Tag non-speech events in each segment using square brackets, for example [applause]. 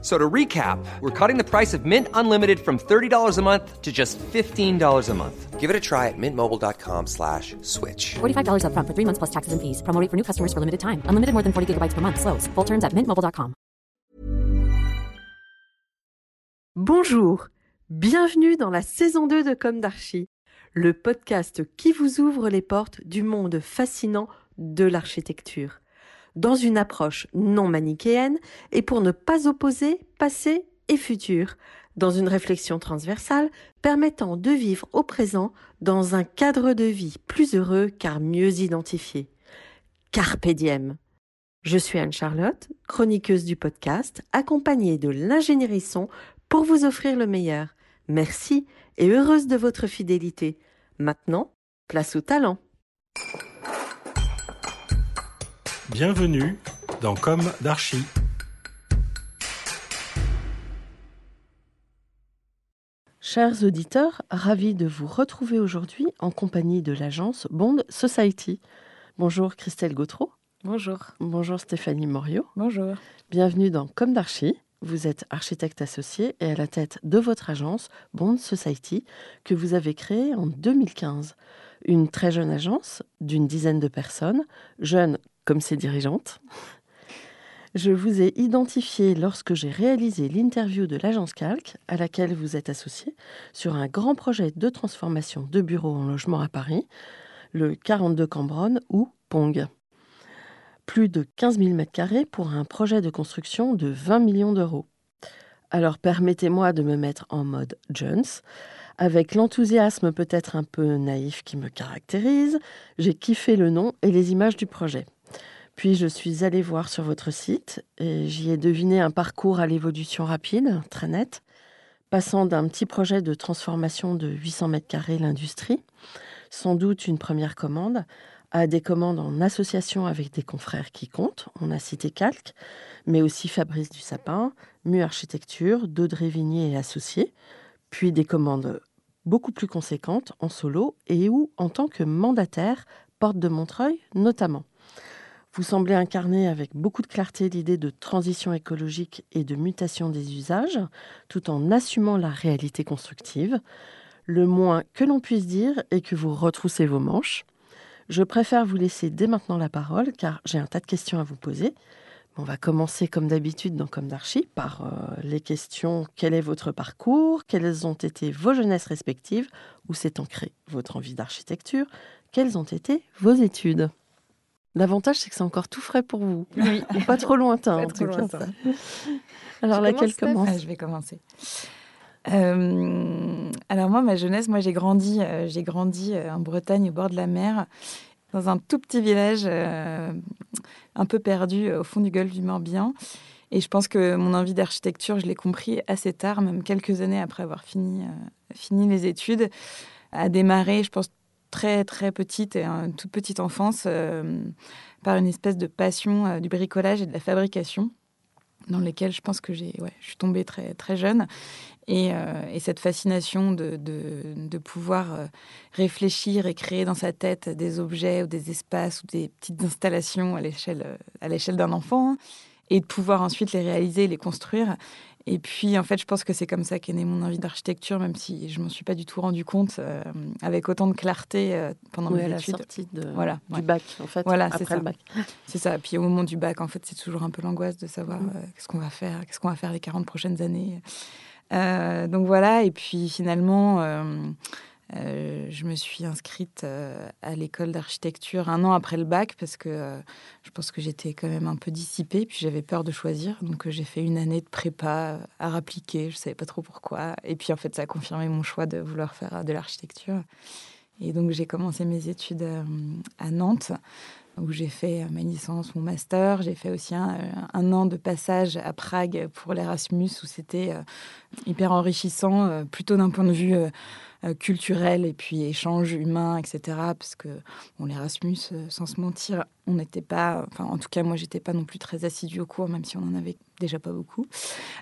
So to recap, we're cutting the price of Mint Unlimited from $30 a month to just $15 a month. Give it a try at mintmobile.com slash switch. $45 upfront for three months plus taxes and fees. Promo rate for new customers for limited time. Unlimited more than 40 gigabytes per month. Slows. Full terms at mintmobile.com. Bonjour. Bienvenue dans la saison 2 de Comme d'Archie, le podcast qui vous ouvre les portes du monde fascinant de l'architecture dans une approche non manichéenne et pour ne pas opposer passé et futur, dans une réflexion transversale permettant de vivre au présent dans un cadre de vie plus heureux car mieux identifié. Carpe diem. Je suis Anne-Charlotte, chroniqueuse du podcast, accompagnée de l'ingénierie son pour vous offrir le meilleur. Merci et heureuse de votre fidélité. Maintenant, place au talent. Bienvenue dans Comme d'Archie. Chers auditeurs, ravis de vous retrouver aujourd'hui en compagnie de l'agence Bond Society. Bonjour Christelle Gautreau. Bonjour. Bonjour Stéphanie Morio. Bonjour. Bienvenue dans Comme d'Archie. Vous êtes architecte associé et à la tête de votre agence Bond Society que vous avez créée en 2015. Une très jeune agence d'une dizaine de personnes, jeunes comme ses dirigeantes. Je vous ai identifié lorsque j'ai réalisé l'interview de l'agence Calque, à laquelle vous êtes associé, sur un grand projet de transformation de bureaux en logement à Paris, le 42 Cambronne ou Pong. Plus de 15 000 m2 pour un projet de construction de 20 millions d'euros. Alors permettez-moi de me mettre en mode Jones. Avec l'enthousiasme peut-être un peu naïf qui me caractérise, j'ai kiffé le nom et les images du projet. Puis je suis allée voir sur votre site et j'y ai deviné un parcours à l'évolution rapide, très net, passant d'un petit projet de transformation de 800 mètres carrés l'industrie, sans doute une première commande, à des commandes en association avec des confrères qui comptent. On a cité Calque, mais aussi Fabrice du Sapin, Mu Architecture, d'Audrey Vignier et Associés, puis des commandes beaucoup plus conséquentes en solo et ou en tant que mandataire, porte de Montreuil notamment. Vous semblez incarner avec beaucoup de clarté l'idée de transition écologique et de mutation des usages, tout en assumant la réalité constructive. Le moins que l'on puisse dire est que vous retroussez vos manches. Je préfère vous laisser dès maintenant la parole car j'ai un tas de questions à vous poser. On va commencer comme d'habitude dans Comme d'Archie par euh, les questions quel est votre parcours? Quelles ont été vos jeunesses respectives? Où s'est ancrée votre envie d'architecture? Quelles ont été vos études? L'avantage, c'est que c'est encore tout frais pour vous. Oui. [laughs] pas trop lointain. Pas en trop tout cas. lointain. Alors, Je laquelle commence, commence? Ah, Je vais commencer. Euh, alors moi, ma jeunesse, moi j'ai grandi, euh, j'ai grandi euh, en Bretagne au bord de la mer, dans un tout petit village euh, un peu perdu au fond du golfe du Morbihan. Et je pense que mon envie d'architecture, je l'ai compris assez tard, même quelques années après avoir fini, euh, fini les études, a démarré, je pense, très très petite et une toute petite enfance euh, par une espèce de passion euh, du bricolage et de la fabrication dans lesquelles je pense que j'ai, ouais, je suis tombée très très jeune et, euh, et cette fascination de, de, pouvoir réfléchir et créer dans sa tête des objets ou des espaces ou des petites installations à l'échelle à l'échelle d'un enfant hein, et de pouvoir ensuite les réaliser, les construire. Et puis, en fait, je pense que c'est comme ça qu'est née mon envie d'architecture, même si je m'en suis pas du tout rendu compte euh, avec autant de clarté euh, pendant Oui, mes à la études. sortie de, Voilà, du ouais. bac, en fait. Voilà, c'est après ça. le bac. [laughs] C'est ça. Puis au moment du bac, en fait, c'est toujours un peu l'angoisse de savoir Mm. euh, qu'est-ce qu'on va faire, qu'est-ce qu'on va faire les 40 prochaines années. Donc voilà. Et puis finalement, euh, je me suis inscrite euh, à l'école d'architecture un an après le bac parce que euh, je pense que j'étais quand même un peu dissipée. Puis j'avais peur de choisir. Donc j'ai fait une année de prépa à appliquer. Je savais pas trop pourquoi. Et puis en fait, ça a confirmé mon choix de vouloir faire de l'architecture. Et donc j'ai commencé mes études à Nantes où j'ai fait ma licence, mon master. J'ai fait aussi un, un, an de passage à Prague pour l'Erasmus, où c'était hyper enrichissant, plutôt d'un point de vue euh, culturel et puis échange humain, etc. Parce que l'Erasmus, euh, sans se mentir, on n'était pas, enfin en tout cas moi j'étais pas non plus très assidue au cours, même si on en avait déjà pas beaucoup.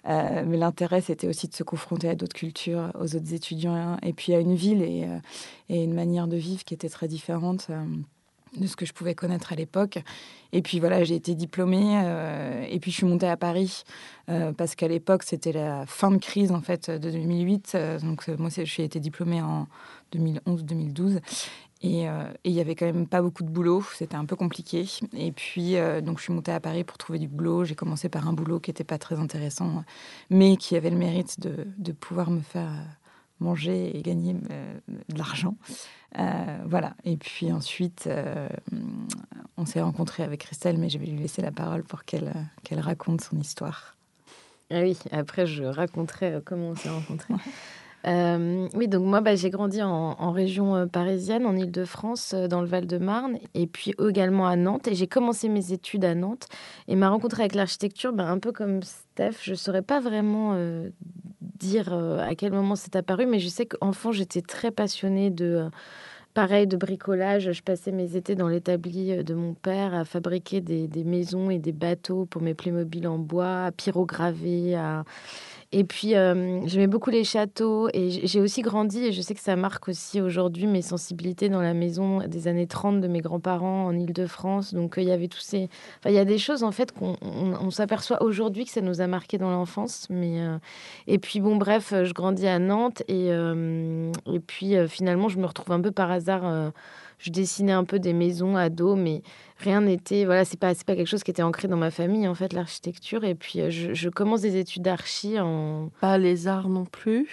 Euh, mais l'intérêt c'était aussi de se confronter à d'autres cultures, aux autres étudiants et puis à une ville et une manière de vivre qui était très différente de ce que je pouvais connaître à l'époque. Et puis voilà, j'ai été diplômée euh, et puis je suis montée à Paris euh, parce qu'à l'époque c'était la fin de crise en fait de 2008. Euh, donc moi suis été diplômée en 2011-2012 et il y avait quand même pas beaucoup de boulot, c'était un peu compliqué. Et puis donc je suis montée à Paris pour trouver du boulot. J'ai commencé par un boulot qui n'était pas très intéressant, mais qui avait le mérite de pouvoir me faire manger et gagner de l'argent. Euh, voilà. Et puis ensuite, euh, on s'est rencontrés avec Christelle, mais je vais lui laisser la parole pour qu'elle qu'elle raconte son histoire. Ah oui, après je raconterai euh, comment on s'est rencontrés. oui, donc moi, bah, j'ai grandi en, région parisienne, en Ile-de-France, dans le Val-de-Marne, et puis également à Nantes. Et j'ai commencé mes études à Nantes. Et ma rencontre avec l'architecture, bah, un peu comme Steph, je ne saurais pas vraiment dire à quel moment c'est apparu, mais je sais qu'enfant, j'étais très passionnée de Pareil, de bricolage, je passais mes étés dans l'établi euh, de mon père à fabriquer des, des, maisons et des bateaux pour mes Playmobil en bois, à pyrograver, à, et puis, euh, j'aimais beaucoup les châteaux et j'ai aussi grandi et je sais que ça marque aussi aujourd'hui mes sensibilités dans la maison des années 30 de mes grands-parents en Ile-de-France. Donc, euh, il y avait tous ces. Enfin, il y a des choses en fait qu'on on, s'aperçoit aujourd'hui que ça nous a marqué dans l'enfance. Mais euh, Et puis, bon, bref, je grandis à Nantes et, et puis finalement, je me retrouve un peu par hasard je dessinais un peu des maisons à dos, mais rien n'était. Voilà, c'est pas, pas quelque chose qui était ancré dans ma famille, en fait, l'architecture. Et puis, euh, je, commence des études d'archi en. Pas les arts non plus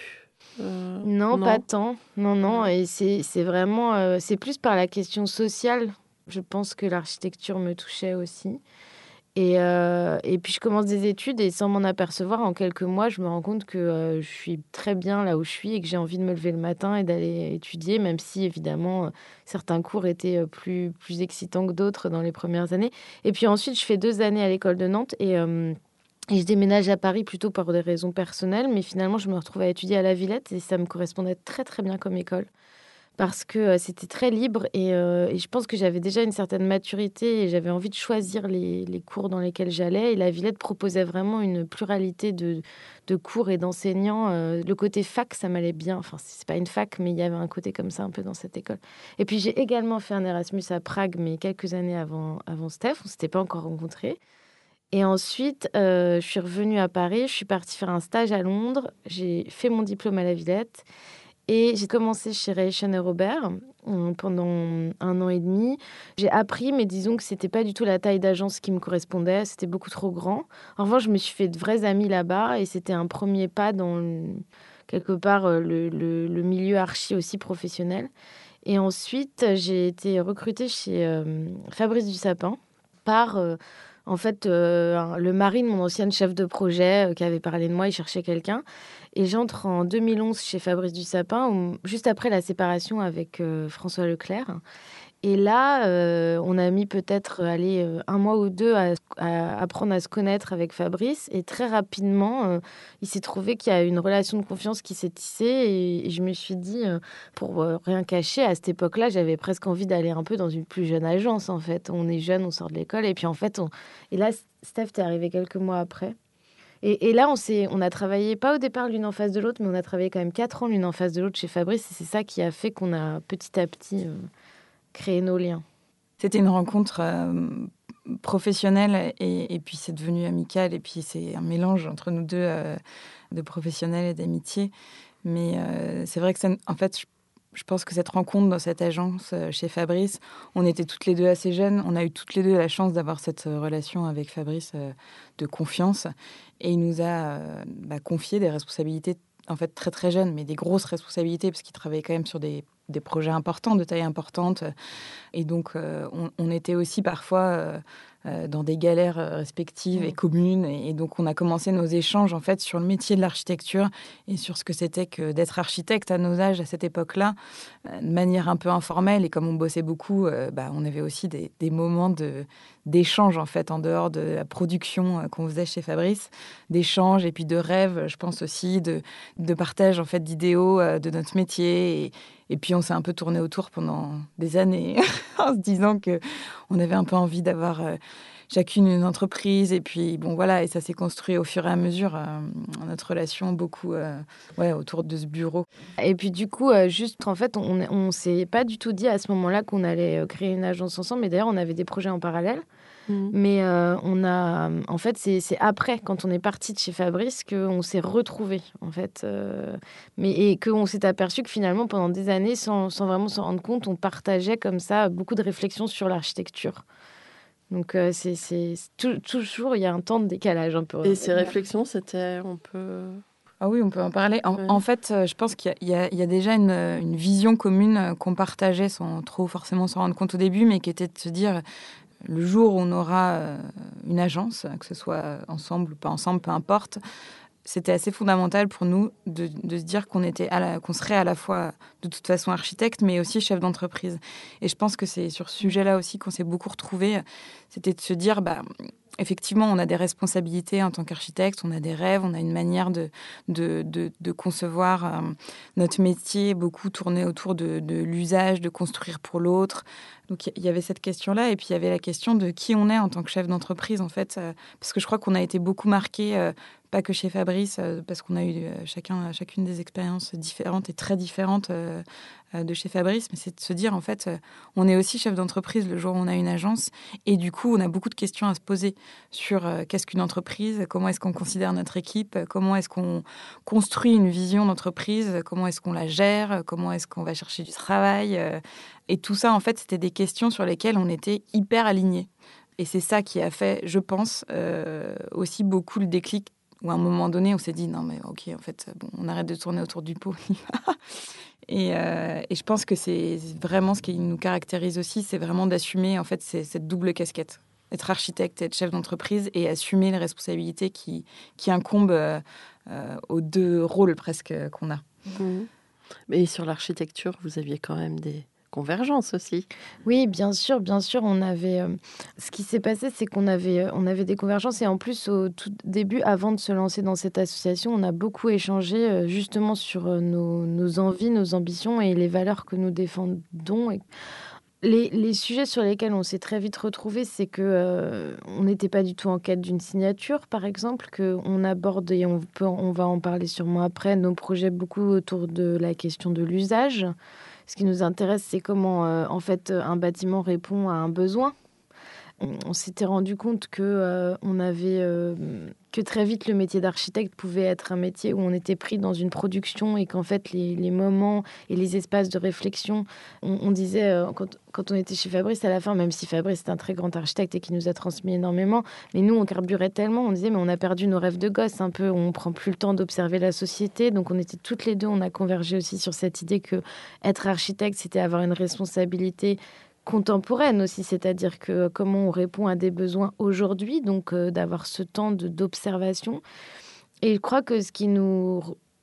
euh, non, pas tant. Non, non. Et c'est vraiment. Euh, c'est plus par la question sociale. Je pense que l'architecture me touchait aussi. Et, euh, et, puis je commence des études et sans m'en apercevoir, en quelques mois, je me rends compte que euh, je suis très bien là où je suis et que j'ai envie de me lever le matin et d'aller étudier, même si évidemment certains cours étaient plus, plus excitants que d'autres dans les premières années. Et puis ensuite, je fais deux années à l'école de Nantes et, euh, et je déménage à Paris plutôt pour des raisons personnelles, mais finalement, je me retrouve à étudier à la Villette et ça me correspondait très très bien comme école parce que euh, c'était très libre euh, et, je pense que j'avais déjà une certaine maturité et j'avais envie de choisir les, cours dans lesquels j'allais. Et la Villette proposait vraiment une pluralité de, cours et d'enseignants. Euh, le côté fac, ça m'allait bien. Enfin, c'est pas une fac, mais il y avait un côté comme ça un peu dans cette école. Et puis j'ai également fait un Erasmus à Prague, mais quelques années avant, avant Steph. On s'était pas encore rencontrés. Et ensuite, je suis revenue à Paris. Je suis partie faire un stage à Londres. J'ai fait mon diplôme à la Villette. Et j'ai commencé chez Ration et Robert euh, pendant un an et demi. J'ai appris, mais disons que c'était pas du tout la taille d'agence qui me correspondait. C'était beaucoup trop grand. En revanche, je me suis fait de vrais amis là-bas et c'était un premier pas dans quelque part euh, le, milieu archi aussi professionnel. Et ensuite, j'ai été recrutée chez euh, Fabrice Dussapin par en fait, le mari de mon ancienne chef de projet qui avait parlé de moi, il cherchait quelqu'un. Et j'entre en 2011 chez Fabrice Dussapin, juste après la séparation avec euh, François Leclerc. Et là, euh, on a mis peut-être euh, un mois ou deux à, apprendre à se connaître avec Fabrice. Et très rapidement, il s'est trouvé qu'il y a une relation de confiance qui s'est tissée. Et, je me suis dit, pour rien cacher, à cette époque-là, j'avais presque envie d'aller un peu dans une plus jeune agence, en fait. On est jeune, on sort de l'école. Et puis, en fait, on... et là, Steph, t'es arrivé quelques mois après. Et, là, on, on a travaillé, pas au départ l'une en face de l'autre, mais on a travaillé quand même quatre ans l'une en face de l'autre chez Fabrice. Et c'est ça qui a fait qu'on a petit à petit euh, créé nos liens. C'était une rencontre euh, professionnelle et, puis c'est devenu amical. Et puis c'est un mélange entre nous deux euh, de professionnels et d'amitié. Mais c'est vrai que, en fait, je pense que cette rencontre dans cette agence euh, chez Fabrice, on était toutes les deux assez jeunes. On a eu toutes les deux la chance d'avoir cette euh, relation avec Fabrice euh, de confiance. Et il nous a bah, confié des responsabilités, en fait, très très jeunes, mais des grosses responsabilités, parce qu'il travaillait quand même sur des, des, projets importants, de taille importante. Et donc, on, était aussi parfois euh, dans des galères respectives et communes. Et, donc, on a commencé nos échanges en fait sur le métier de l'architecture et sur ce que c'était que d'être architecte à nos âges à cette époque-là, de manière un peu informelle. Et comme on bossait beaucoup, bah, on avait aussi des, des moments de d'échanges en fait en dehors de la production qu'on faisait chez Fabrice, d'échanges et puis de rêves, je pense aussi de, de partage en fait d'idéaux de notre métier et, et puis on s'est un peu tourné autour pendant des années [laughs] en se disant que on avait un peu envie d'avoir euh, chacune une entreprise. Et puis bon voilà, et ça s'est construit au fur et à mesure euh, notre relation beaucoup euh, ouais, autour de ce bureau. Et puis du coup, juste en fait, on, on s'est pas du tout dit à ce moment-là qu'on allait créer une agence ensemble. Mais d'ailleurs, on avait des projets en parallèle. Mmh. Mais euh, on a, en fait, c'est après, quand on est parti de chez Fabrice, qu'on s'est retrouvé en fait, euh, mais et qu'on s'est aperçu que finalement, pendant des années, sans, sans vraiment s'en rendre compte, on partageait comme ça beaucoup de réflexions sur l'architecture. Donc euh, c'est toujours, il y a un temps de décalage un peu. Et ces réflexions, c'était, on peut. Ah oui, on peut en parler. En, fait, je pense qu'il y, y, a déjà une, une vision commune qu'on partageait sans trop forcément s'en rendre compte au début, mais qui était de se dire le jour où on aura euh, une agence, que ce soit ensemble ou pas ensemble, peu importe, c'était assez fondamental pour nous de, se dire qu'on était qu'on serait à la fois de toute façon architecte, mais aussi chef d'entreprise. Et je pense que c'est sur ce sujet-là aussi qu'on s'est beaucoup retrouvés. C'était de se dire, bah, effectivement, on a des responsabilités en tant qu'architecte, on a des rêves, on a une manière de, concevoir euh, notre métier, beaucoup tourné autour de, l'usage, de construire pour l'autre. Donc il y avait cette question-là, et puis il y avait la question de qui on est en tant que chef d'entreprise, en fait, euh, parce que je crois qu'on a été beaucoup marqué, euh, pas que chez Fabrice, parce qu'on a eu chacun, chacune des expériences différentes et très différentes euh, de chez Fabrice, mais c'est de se dire en fait, euh, on est aussi chef d'entreprise le jour où on a une agence, et du coup, on a beaucoup de questions à se poser sur euh, qu'est-ce qu'une entreprise, comment est-ce qu'on considère notre équipe, comment est-ce qu'on construit une vision d'entreprise, comment est-ce qu'on la gère, comment est-ce qu'on va chercher du travail, et tout ça, en fait, c'était des questions sur lesquelles on était hyper alignés. Et c'est ça qui a fait, je pense, aussi beaucoup le déclic où à un moment donné, on s'est dit non mais ok, en fait, bon, on arrête de tourner autour du pot. [laughs] Euh, et, je pense que c'est vraiment ce qui nous caractérise aussi, c'est vraiment d'assumer en fait cette double casquette, être architecte, être chef d'entreprise et assumer les responsabilités qui, incombent euh, euh, aux deux rôles presque qu'on a. Mmh. Mais sur l'architecture, vous aviez quand même des, convergence aussi. Oui, bien sûr, bien sûr. On avait. Euh, ce qui s'est passé, c'est qu'on avait, euh, on avait des convergences et en plus au tout début, avant de se lancer dans cette association, on a beaucoup échangé euh, justement sur nos, envies, nos ambitions et les valeurs que nous défendons. Et les, les, sujets sur lesquels on s'est très vite retrouvés, c'est que on n'était pas du tout en quête d'une signature, par exemple, que on aborde et on peut, on va en parler sûrement après, nos projets beaucoup autour de la question de l'usage. Ce qui nous intéresse, c'est comment euh, en fait un bâtiment répond à un besoin. On, s'était rendu compte que euh, on avait euh, que très vite le métier d'architecte pouvait être un métier où on était pris dans une production et qu'en fait les, moments et les espaces de réflexion, on, disait euh, quand, on était chez Fabrice à la fin, même si Fabrice est un très grand architecte et qui nous a transmis énormément, mais nous on carburait tellement, on disait mais on a perdu nos rêves de gosse un peu, on prend plus le temps d'observer la société, donc on était toutes les deux, on a convergé aussi sur cette idée que être architecte c'était avoir une responsabilité contemporaine aussi, c'est-à-dire que comment on répond à des besoins aujourd'hui, donc euh, d'avoir ce temps d'observation. Et je crois que ce qui nous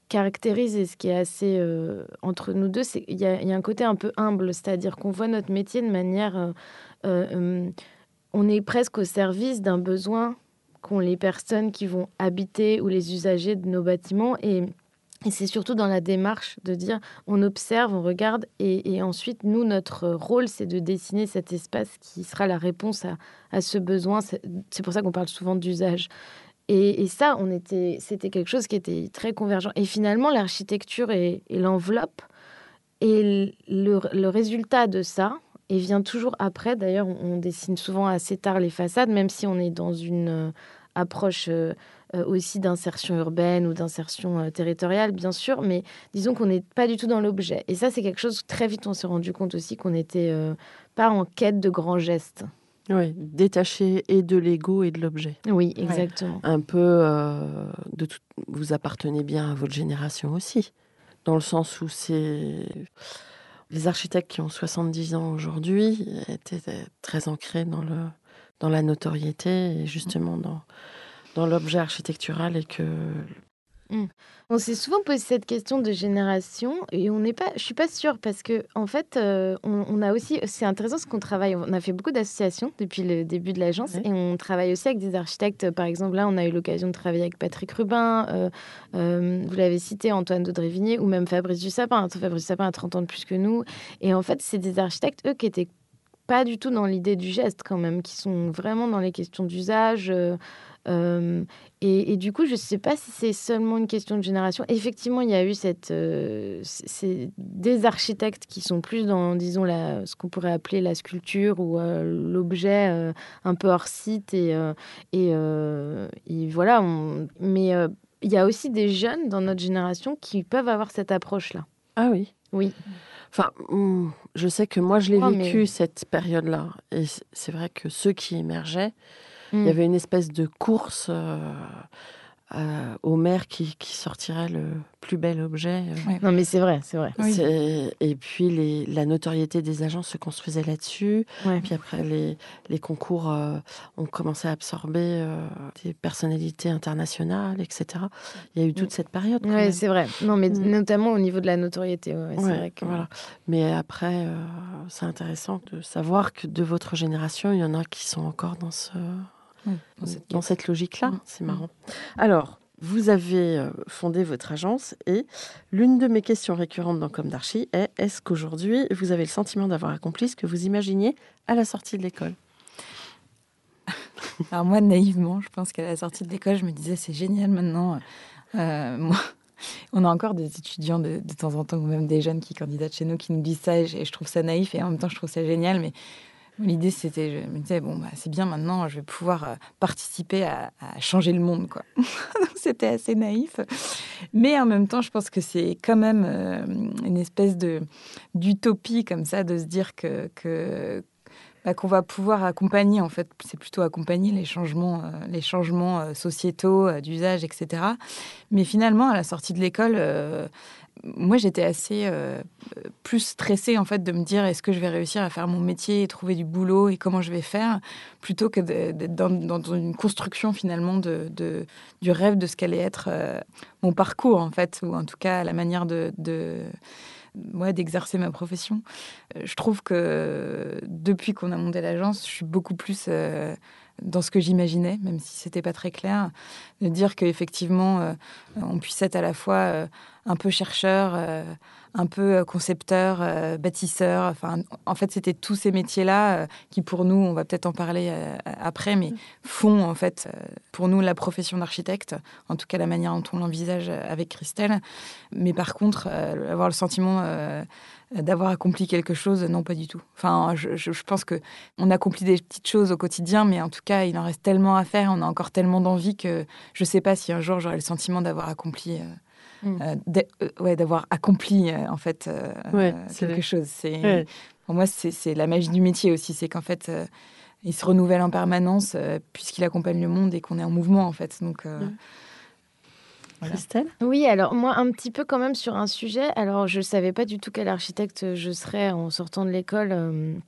caractérise et ce qui est assez euh, entre nous deux, c'est qu'il y, a un côté un peu humble, c'est-à-dire qu'on voit notre métier de manière... Euh, on est presque au service d'un besoin qu'ont les personnes qui vont habiter ou les usagers de nos bâtiments. Et et c'est surtout dans la démarche de dire on observe, on regarde, et, ensuite, nous, notre rôle, c'est de dessiner cet espace qui sera la réponse à, ce besoin. C'est pour ça qu'on parle souvent d'usage. Et, ça, on était, c'était quelque chose qui était très convergent. Et finalement, l'architecture et, l'enveloppe, et le, résultat de ça, et vient toujours après. D'ailleurs, on, dessine souvent assez tard les façades, même si on est dans une euh, approche... Euh, aussi d'insertion urbaine ou d'insertion euh, territoriale, bien sûr, mais disons qu'on n'est pas du tout dans l'objet. Et ça, c'est quelque chose, très vite, on s'est rendu compte aussi qu'on n'était euh, pas en quête de grands gestes. Oui, détaché et de l'ego et de l'objet. Oui, exactement. Un peu, de tout... vous appartenez bien à votre génération aussi, dans le sens où c'est... Les architectes qui ont 70 ans aujourd'hui étaient très ancrés dans le dans la notoriété et justement dans, dans l'objet architectural et que Mmh. On s'est souvent posé cette question de génération et on n'est pas, je suis pas sûre parce que en fait, euh, on, a aussi, c'est intéressant ce qu'on travaille. On a fait beaucoup d'associations depuis le début de l'agence et on travaille aussi avec des architectes. Par exemple, là, on a eu l'occasion de travailler avec Patrick Rubin. Euh, euh, vous l'avez cité, Antoine de ou même Fabrice Dussapin. Fabrice Dussapin a 30 ans de plus que nous. Et en fait, c'est des architectes eux qui étaient pas du tout dans l'idée du geste quand même, qui sont vraiment dans les questions d'usage. Euh, et, du coup, je ne sais pas si c'est seulement une question de génération. Effectivement, il y a eu cette, euh, des architectes qui sont plus dans, disons, la, ce qu'on pourrait appeler la sculpture ou euh, l'objet un peu hors site. Et, et, voilà. Mais il y a aussi des jeunes dans notre génération qui peuvent avoir cette approche-là. Ah oui Oui. Enfin, hmm, je sais que moi, je l'ai vécu cette période-là. Et c'est vrai que ceux qui émergeaient, il y mm. avait une espèce de course euh, euh, au maire qui, qui, sortirait le plus bel objet. Euh. Non, mais c'est vrai, c'est vrai. Et puis les, la notoriété des agents se construisait là-dessus. Puis après, les, les concours ont commencé à absorber des personnalités internationales, etc. Il y a eu toute cette période. Oui, c'est vrai. Non, mais mm. notamment au niveau de la notoriété. c'est vrai que... voilà. Mais après, c'est intéressant de savoir que de votre génération, il y en a qui sont encore dans ce dans cette, logique-là. Mm. C'est marrant. Alors, vous avez euh, fondé votre agence et l'une de mes questions récurrentes dans Comme d'Archie est est-ce qu'aujourd'hui vous avez le sentiment d'avoir accompli ce que vous imaginiez à la sortie de l'école? [laughs] Alors moi, naïvement, je pense qu'à la sortie de l'école, je me disais c'est génial maintenant. Euh, [laughs] moi, on a encore des étudiants de, de, temps en temps, ou même des jeunes qui candidatent chez nous, qui nous disent ça, et je trouve ça naïf, et en même temps, je trouve ça génial. Mais L'idée, c'était, je me disais, bon, bah, c'est bien maintenant, je vais pouvoir euh, participer à, changer le monde, quoi. [laughs] c'était assez naïf. Mais en même temps, je pense que c'est quand même euh, une espèce de, d'utopie, comme ça, de se dire que, bah, qu'on va pouvoir accompagner, en fait, c'est plutôt accompagner les changements, euh, les changements sociétaux, d'usage, etc. Mais finalement, à la sortie de l'école, moi, j'étais assez plus stressée en fait de me dire est-ce que je vais réussir à faire mon métier et trouver du boulot et comment je vais faire, plutôt que d'être dans, une construction finalement de, du rêve de ce qu'allait être euh, mon parcours en fait, ou en tout cas la manière de, de d'exercer ma profession. Euh, je trouve que depuis qu'on a monté l'agence, je suis beaucoup plus dans ce que j'imaginais, même si c'était pas très clair, de dire qu'effectivement, euh, on puisse être à la fois euh, un peu chercheur, euh, un peu concepteur, bâtisseur. Enfin, en fait, c'était tous ces métiers-là qui, pour nous, on va peut-être en parler après, mais font en fait pour nous la profession d'architecte, en tout cas la manière dont on l'envisage avec Christelle. Mais par contre, avoir le sentiment d'avoir accompli quelque chose, non, pas du tout. Enfin, je, pense que on accomplit des petites choses au quotidien, mais en tout cas, il en reste tellement à faire, on a encore tellement d'envie que je ne sais pas si un jour j'aurai le sentiment d'avoir accompli. Euh, mm. euh, euh, ouais, d'avoir accompli en fait quelque chose. C'est pour moi c'est la magie du métier aussi, c'est qu'en fait il se renouvelle en permanence puisqu'il accompagne le monde et qu'on est en mouvement en fait. Donc mm. Christelle? Oui, alors moi, un petit peu quand même sur un sujet. Alors, je ne savais pas du tout quel architecte je serais en sortant de l'école.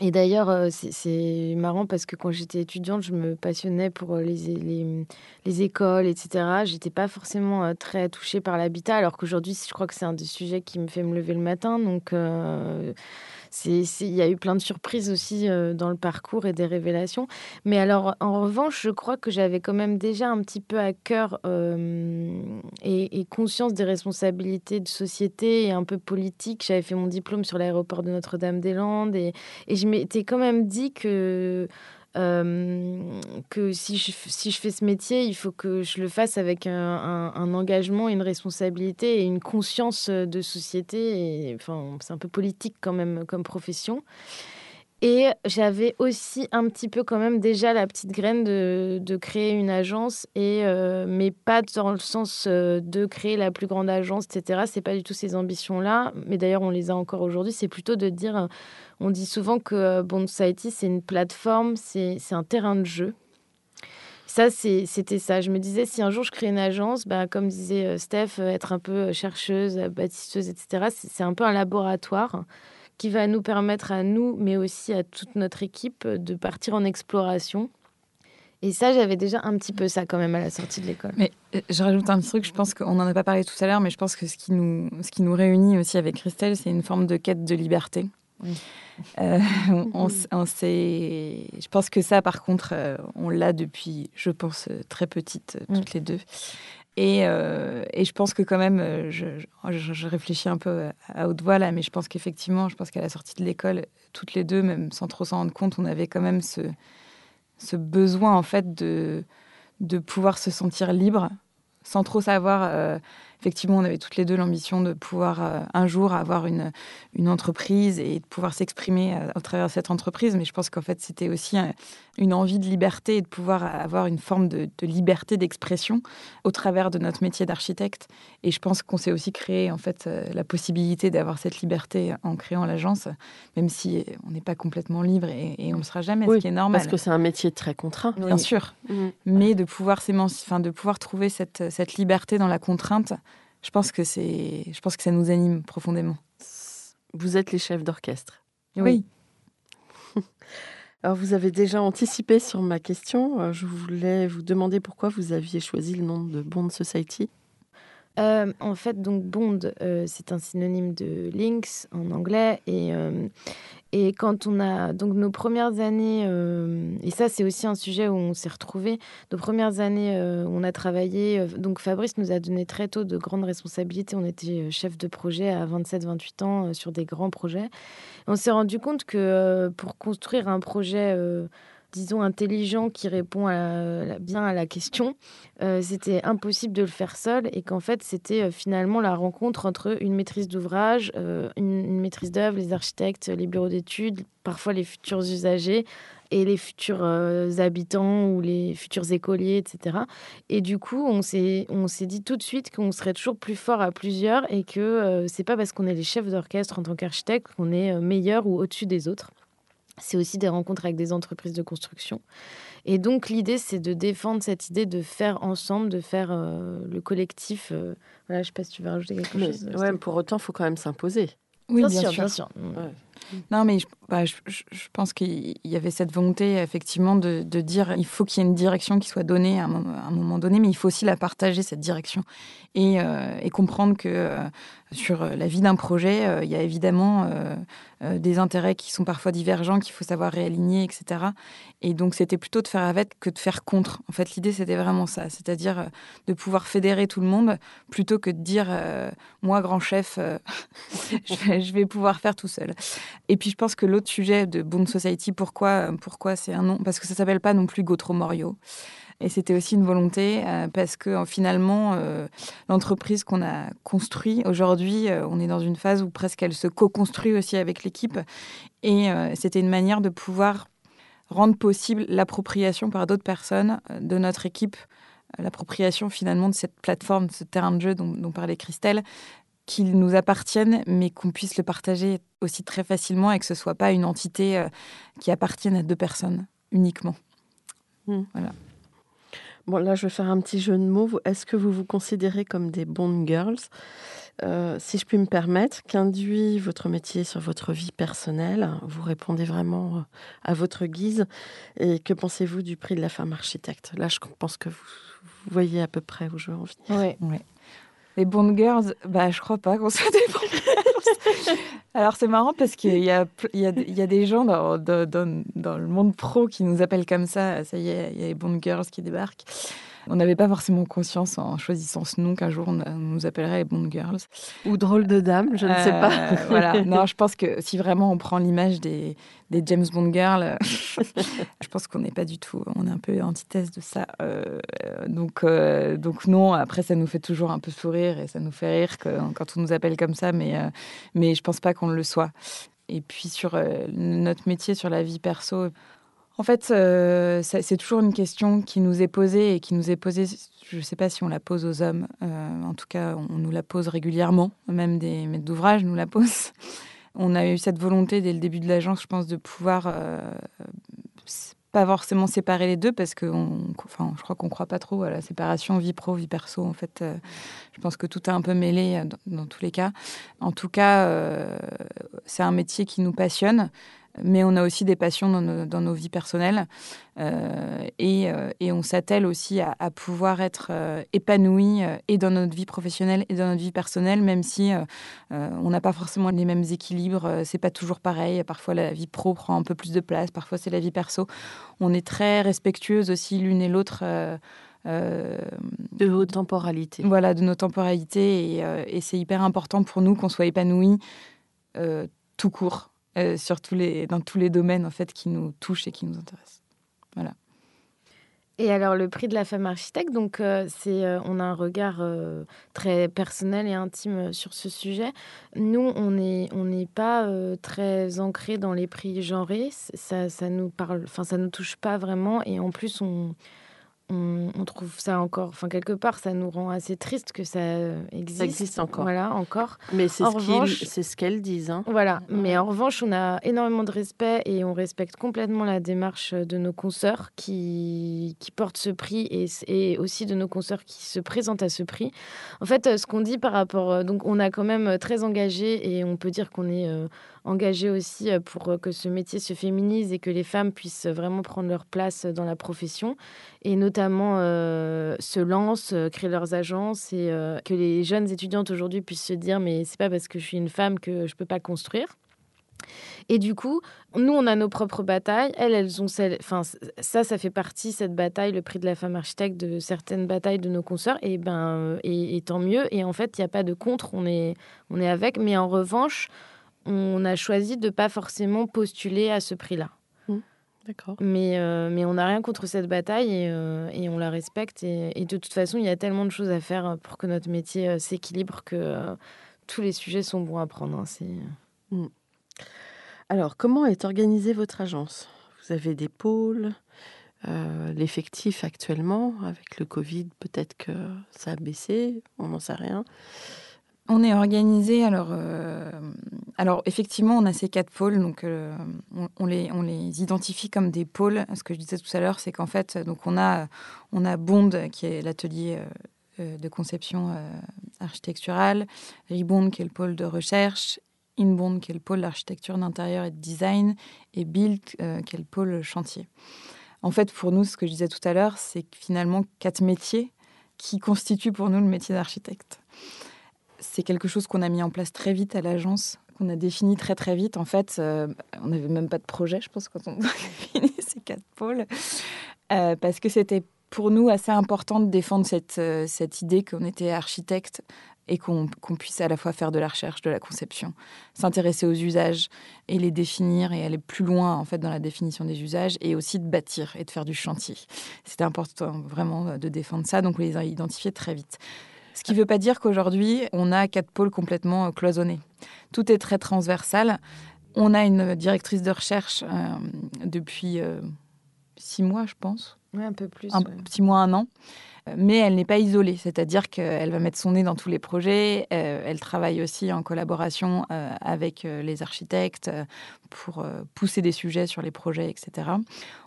Et d'ailleurs, c'est marrant parce que quand j'étais étudiante, je me passionnais pour les, les, les écoles, etc. J'étais pas forcément très touchée par l'habitat, alors qu'aujourd'hui, je crois que c'est un des sujets qui me fait me lever le matin. Donc, il y a eu plein de surprises aussi euh, dans le parcours et des révélations. Mais alors, en revanche, je crois que j'avais quand même déjà un petit peu à cœur euh, et, conscience des responsabilités de société et un peu politique. J'avais fait mon diplôme sur l'aéroport de Notre-Dame-des-Landes et, et je m'étais quand même dit que euh, que si je, si je fais ce métier, il faut que je le fasse avec un, engagement, une responsabilité et une conscience de société. Enfin, c'est un peu politique quand même comme profession. Et j'avais aussi un petit peu quand même déjà la petite graine de, créer une agence, et, euh, mais pas dans le sens euh, de créer la plus grande agence, etc. C'est pas du tout ces ambitions-là, mais d'ailleurs on les a encore aujourd'hui. C'est plutôt de dire, euh, on dit souvent que Bond Society c'est une plateforme, c'est un terrain de jeu. Ça, c'était ça. Je me disais, si un jour je crée une agence, bah, comme disait Steph, être un peu chercheuse, bâtisseuse, etc., c'est un peu un laboratoire qui va nous permettre à nous, mais aussi à toute notre équipe, de partir en exploration. Et ça, j'avais déjà un petit peu ça quand même à la sortie de l'école. Mais euh, je rajoute un petit truc, je pense qu'on n'en a pas parlé tout à l'heure, mais je pense que ce qui nous, ce qui nous réunit aussi avec Christelle, c'est une forme de quête de liberté. Euh, on, on je pense que ça, par contre, euh, on l'a depuis, je pense, très petite, toutes les deux. Et, et, je pense que quand même, je, je, réfléchis un peu à haute voix là, mais je pense qu'effectivement, je pense qu'à la sortie de l'école, toutes les deux, même sans trop s'en rendre compte, on avait quand même ce, besoin en fait de, pouvoir se sentir libre sans trop savoir euh, effectivement, on avait toutes les deux l'ambition de pouvoir euh, un jour avoir une, entreprise et de pouvoir s'exprimer à, euh, travers cette entreprise. Mais je pense qu'en fait, c'était aussi une envie de liberté et de pouvoir avoir une forme de, liberté d'expression au travers de notre métier d'architecte. Et je pense qu'on s'est aussi créé en fait euh, la possibilité d'avoir cette liberté en créant l'agence, même si on n'est pas complètement libre et, on ne le sera jamais, ce qui est normal. Parce que c'est un métier très contraint. Bien sûr. Mmh. Mais de pouvoir, enfin, de pouvoir trouver cette, cette liberté dans la contrainte, je pense que c'est, je pense que ça nous anime profondément. Vous êtes les chefs d'orchestre. Oui. Alors vous avez déjà anticipé sur ma question. Euh, je voulais vous demander pourquoi vous aviez choisi le nom de Bond Society. Euh, en fait, donc Bond, euh, c'est un synonyme de Lynx en anglais. Et, et quand on a donc nos premières années, euh, et ça c'est aussi un sujet où on s'est retrouvés, nos premières années, euh, on a travaillé, euh, donc Fabrice nous a donné très tôt de grandes responsabilités. On était chef de projet à 27-28 ans sur des grands projets. on s'est rendu compte que pour construire un projet disons, intelligent qui répond bien à la question, euh, c'était impossible de le faire seul et qu'en fait, c'était euh, finalement la rencontre entre une maîtrise d'ouvrage, euh, une, maîtrise d'œuvre, les architectes, les bureaux d'études, parfois les futurs usagers et les futurs habitants ou les futurs écoliers, etc. Et du coup, on s'est, dit tout de suite qu'on serait toujours plus fort à plusieurs et que c'est pas parce qu'on est les chefs d'orchestre en tant qu'architecte qu'on est meilleur ou au-dessus des autres. C'est aussi des rencontres avec des entreprises de construction. Et donc l'idée, c'est de défendre cette idée de faire ensemble, de faire euh, le collectif. Euh, voilà, je ne sais pas si tu veux rajouter quelque chose. Ouais, pour autant, il faut quand même s'imposer. Oui, bien, sûr. Bien sûr. Non, mais je, bah, pense qu'il y avait cette volonté, effectivement, de, dire il faut qu'il y ait une direction qui soit donnée à un, moment donné, mais il faut aussi la partager, cette direction. Et, euh, comprendre que euh, sur la vie d'un projet, euh, il y a évidemment des intérêts qui sont parfois divergents, qu'il faut savoir réaligner, etc. Et donc, c'était plutôt de faire avec que de faire contre. En fait, l'idée, c'était vraiment ça, c'est-à-dire de pouvoir fédérer tout le monde plutôt que de dire moi, grand chef, [laughs] je vais pouvoir faire tout seul. Et puis je pense que l'autre sujet de Bond Society, pourquoi, pourquoi c'est un nom? Parce que ça s'appelle pas non plus Gautreau Morio. Et c'était aussi une volonté euh, parce que euh, finalement, euh, l'entreprise qu'on a construite aujourd'hui, on est dans une phase où presque elle se co-construit aussi avec l'équipe. Et c'était une manière de pouvoir rendre possible l'appropriation par d'autres personnes de notre équipe l'appropriation finalement de cette plateforme, de ce terrain de jeu dont parlait Christelle, qu'il nous appartienne, mais qu'on puisse le partager aussi très facilement et que ce soit pas une entité euh, qui appartienne à deux personnes uniquement. Hmm. Voilà. Bon, là, je vais faire un petit jeu de mots. Est-ce que vous vous considérez comme des Bond Girls? Euh, Si je puis me permettre, qu'induit votre métier sur votre vie personnelle? Vous répondez vraiment euh, à votre guise. Et que pensez-vous du prix de la femme architecte? Là, je pense que vous, voyez à peu près où je veux en venir. Oui, oui. Les Bond Girls, bah, je crois pas qu'on [laughs] soit des Bond Girls. Alors, c'est marrant parce qu'il y a, y, a, y a des gens dans, dans, dans, le monde pro qui nous appellent comme ça. Ça y est, il y a les Bond Girls qui débarquent. On n'avait pas forcément conscience en choisissant ce nom qu'un jour on, nous appellerait Bond Girls. Ou drôle de dame, je ne sais pas. Euh, voilà. [laughs] Non, je pense que si vraiment on prend l'image des, des James Bond Girls, [laughs] je pense qu'on n'est pas du tout. On est un peu antithèse de ça. Euh, donc, euh, donc non. Après, ça nous fait toujours un peu sourire et ça nous fait rire quand on nous appelle comme ça, mais mais je pense pas qu'on le soit. Et puis sur notre métier, sur la vie perso, en fait, euh, c'est toujours une question qui nous est posée et qui nous est posée, je ne sais pas si on la pose aux hommes, euh, en tout cas on nous la pose régulièrement, même des maîtres d'ouvrage nous la posent. [laughs] On a eu cette volonté dès le début de l'agence, je pense, de pouvoir euh, pas forcément séparer les deux parce que enfin, je crois qu'on ne croit pas trop à la séparation vie pro, vie perso. En fait, euh, je pense que tout est un peu mêlé dans, tous les cas. En tout cas, c'est un métier qui nous passionne mais on a aussi des passions dans nos, vies personnelles euh, euh, et, on s'attelle aussi à, pouvoir être euh, épanoui et dans notre vie professionnelle et dans notre vie personnelle, même si on n'a pas forcément les mêmes équilibres. c'est pas toujours pareil. Parfois la vie pro prend un peu plus de place, parfois c'est la vie perso. On est très respectueuses aussi l'une et l'autre. de vos temporalités. Voilà, de nos temporalités. Et, et c'est hyper important pour nous qu'on soit épanoui tout court. Euh, sur tous les, dans tous les domaines en fait qui nous touchent et qui nous intéressent. Voilà. Et alors le prix de la femme architecte, donc euh, c'est, euh, on a un regard très personnel et intime sur ce sujet. Nous, on n'est on n'est pas très ancré dans les prix genrés. Ça, ça nous parle, enfin ça nous touche pas vraiment. Et en plus, on on, trouve ça encore, enfin quelque part, ça nous rend assez triste que ça existe. Ça existe encore. Voilà, encore. Mais c'est ce qu'elles disent. Hein. Voilà. Mais en revanche, on a énormément de respect et on respecte complètement la démarche de nos consoeurs qui, qui portent ce prix et, et aussi de nos consoeurs qui se présentent à ce prix. En fait, ce qu'on dit par rapport, donc on a quand même très engagé et on peut dire qu'on est euh, engagé aussi pour que ce métier se féminise et que les femmes puissent vraiment prendre leur place dans la profession et notamment euh, se lancent, euh, créent leurs agences et euh, que les jeunes étudiantes aujourd'hui puissent se dire mais c'est pas parce que je suis une femme que je peux pas construire. Et du coup, nous, on a nos propres batailles. Elles, elles ont celle. Enfin, ça, ça fait partie, cette bataille, le prix de la femme architecte, de certaines batailles de nos consoeurs. Et ben, et, tant mieux. Et en fait, il n'y a pas de contre. On est, on est avec. Mais en revanche, on a choisi de pas forcément postuler à ce prix-là. Mais, euh, mais on n'a rien contre cette bataille et, euh, et on la respecte. Et, de toute façon, il y a tellement de choses à faire pour que notre métier euh, s'équilibre que tous les sujets sont bons à prendre. Hein, c'est... Mm. Alors, comment est organisée votre agence? Vous avez des pôles L'effectif actuellement, avec le Covid, peut-être que ça a baissé, on n'en sait rien. On est organisé, alors, euh, alors effectivement, on a ces quatre pôles, donc euh, on, les, on les identifie comme des pôles. Ce que je disais tout à l'heure, c'est qu'en fait, donc on a, on a Bond, qui est l'atelier euh, de conception architecturale, Ribond, qui est le pôle de recherche, Inbond, qui est le pôle d'architecture d'intérieur et de design, et Build, qui est le pôle chantier. En fait, pour nous, ce que je disais tout à l'heure, c'est finalement quatre métiers qui constituent pour nous le métier d'architecte c'est quelque chose qu'on a mis en place très vite à l'agence, qu'on a défini très très vite. En fait, euh, on n'avait même pas de projet, je pense, quand on [laughs] a défini ces quatre pôles, euh, parce que c'était pour nous assez important de défendre cette, euh, cette idée qu'on était architecte et qu'on puisse à la fois faire de la recherche, de la conception, s'intéresser aux usages et les définir et aller plus loin en fait dans la définition des usages et aussi de bâtir et de faire du chantier. C'était important vraiment de défendre ça, donc on les a identifiés très vite. Ce qui ne veut pas dire qu'aujourd'hui, on a quatre pôles complètement euh, cloisonnés. Tout est très transversal. On a une directrice de recherche euh, depuis euh, six mois, je pense. Oui, un peu plus. Six mois, un an mais elle n'est pas isolée, c'est-à-dire qu'elle va mettre son nez dans tous les projets. Euh, elle travaille aussi en collaboration euh, avec euh, les architectes pour pousser des sujets sur les projets, etc.